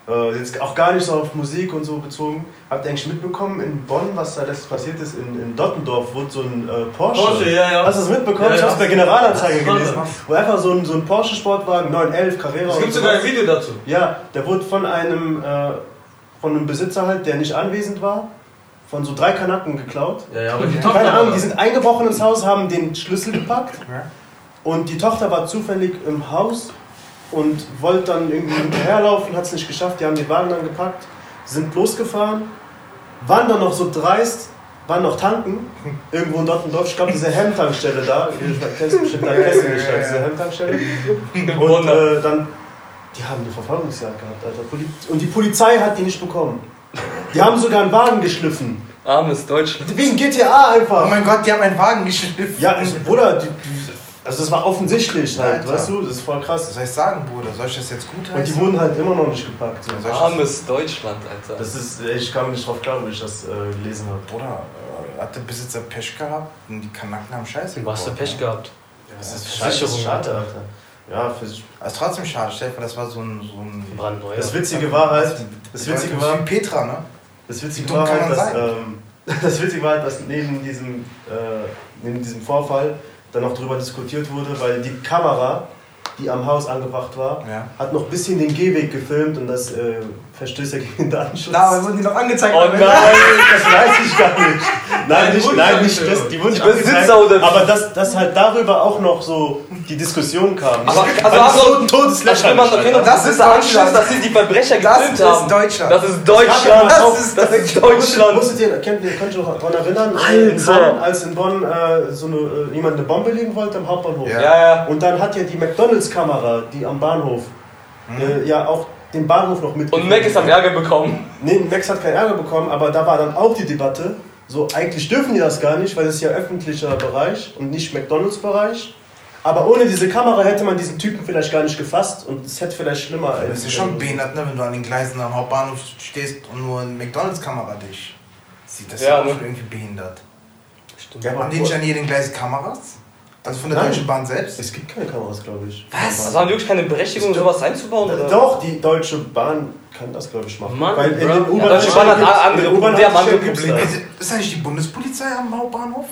Äh, jetzt auch gar nicht so auf Musik und so bezogen. Habt ihr eigentlich mitbekommen in Bonn, was da letztes passiert ist? In, in Dottendorf wurde so ein äh, Porsche. Porsche, ja, ja. Hast du das mitbekommen? Ja, ich ja. hab's bei Generalanzeigen Was? gelesen. Wo einfach so ein, so ein Porsche-Sportwagen, 911 Carrera. Es gibt so sogar ein. Video dazu. Ja, der wurde von einem, äh, von einem Besitzer halt, der nicht anwesend war, von so drei Kanaken geklaut. Ja, ja, aber die Keine Ahnung, die sind eingebrochen ins Haus, haben den Schlüssel gepackt und die Tochter war zufällig im Haus und wollte dann irgendwie hinterherlaufen, hat es nicht geschafft, die haben den Wagen dann gepackt, sind losgefahren, waren dann noch so dreist, waren noch tanken, irgendwo in Dottendorf, ich glaube diese Hemmtankstelle da, ihr kennst bestimmt Ja, ja, ja. diese. Und äh, dann, die haben eine Verfolgungsjagd gehabt, Alter. Und die Polizei hat die nicht bekommen. Die haben sogar einen Wagen geschliffen. Armes Deutschland. Wegen GTA Oh einfach. mein Gott, die haben einen Wagen geschliffen. Ja, also, Bruder, die, die, also das war offensichtlich halt, Alter. weißt du, das ist voll Was krass. soll ich sagen, Bruder? Soll ich das jetzt gut Und die heißen? wurden halt immer noch nicht gepackt. So. Armes Deutschland, Alter. Das ist, ich kam nicht drauf klar, wo ich das äh, gelesen habe. Bruder, äh, hat der Besitzer Pech gehabt und die Kanaken haben Scheiße Du hast du gebaut, Pech ne? gehabt. Das ist Versicherung, Alter. Alter. Ja, für, Also trotzdem schade, stell dir vor, das war so ein... So ein Brandneu. das Witzige war halt, das Witzige war, Wie Petra, ne? Das Witzige war halt, dass, ähm, das Witzige war halt, dass neben diesem, äh, neben diesem Vorfall dann noch darüber diskutiert wurde, weil die Kamera die am Haus angebracht war, Ja. hat noch ein bisschen den Gehweg gefilmt und das äh, verstößt ja gegen den Datenschutz. Na, aber wurden die noch angezeigt? Oh nein! Das weiß ich gar nicht. Nein, nicht, nein, nicht das, die wurden nicht angezeigt, oder- aber dass, dass halt darüber auch noch so die Diskussion kam. Aber- also das du- ein totes Das Lächerlich. das Das ist ist der Anschluss, Deutschland. dass sie die Verbrecher Das gefilmt ist haben. Deutschland. Das ist Deutschland. Das ist Das ist Deutschland. Deutschland. Musstet ihr, kennt ihr, könnt ihr noch daran erinnern, in Alter. Als in Bonn äh, so eine, äh, jemand eine Bombe legen wollte am Hauptbahnhof? Ja. Ja. Und dann hat ja die McDonalds-Kamera, die am Bahnhof, äh, ja auch den Bahnhof noch mit. Und Mac ist am Ärger bekommen. Nee, Max hat keinen Ärger bekommen, aber da war dann auch die Debatte. So, eigentlich dürfen die das gar nicht, weil das ist ja öffentlicher Bereich und nicht McDonalds-Bereich. Aber ohne diese Kamera hätte man diesen Typen vielleicht gar nicht gefasst und es hätte vielleicht schlimmer Das ist schon behindert, ne, wenn du an den Gleisen am Hauptbahnhof stehst und nur eine McDonalds-Kamera dich sieht. Das ist Ja, ja auch ne? schon irgendwie behindert. Stimmt. Ja, Haben die nicht an jedem Gleis Kameras? Also von der Nein. Deutschen Bahn selbst? es gibt keine Kameras, glaube ich. Was? Also haben die wirklich keine Berechtigung, sowas einzubauen? Oder? Doch, die Deutsche Bahn kann das, glaube ich, machen. Mann, Weil in den Ja, U-Bahn Deutsche Bahn hat andere U-Bahn andere gibt's Probleme. das. Ist eigentlich die Bundespolizei am Hauptbahnhof?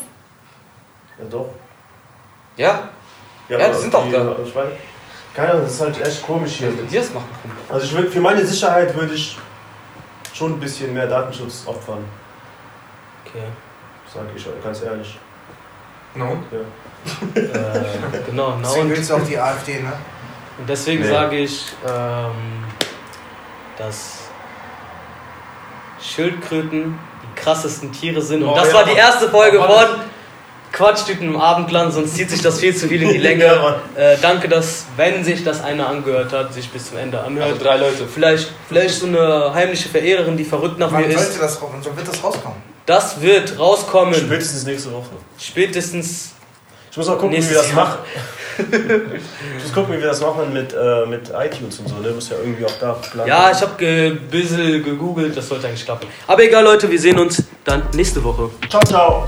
Ja, doch. Ja, Ja, die sind doch da. Ich weiß, keine Ahnung, das ist halt echt komisch hier. die das machen können. Also ich würd, für meine Sicherheit würde ich schon ein bisschen mehr Datenschutz opfern, Okay. sage ich euch ganz ehrlich. Na und? Ja. Äh, genau, na Deswegen und, willst du auch die AfD, ne? und deswegen Nee. sage ich, ähm, dass Schildkröten die krassesten Tiere sind. Und Oh, das ja, war die erste Folge Oh, Mann. von Quatschtüten im Abendland, sonst zieht sich das viel zu viel in die Ja, Länge. Mann. Äh, danke, dass, wenn sich das einer angehört hat, sich bis zum Ende Also anhört. drei Leute. Vielleicht, vielleicht so eine heimliche Verehrerin, die verrückt nach mir Wann ist. sollte das, wann wird das rauskommen? Das wird rauskommen. Spätestens nächste Woche. Spätestens Ich muss mal gucken, wie wir das machen. ich muss gucken, wie wir das machen mit, äh, mit iTunes und so. Ne? Muss ja irgendwie auch da planen. Ja, ich habe ge bisschen gegoogelt, das sollte eigentlich klappen. Aber egal, Leute, wir sehen uns dann nächste Woche. Ciao, ciao.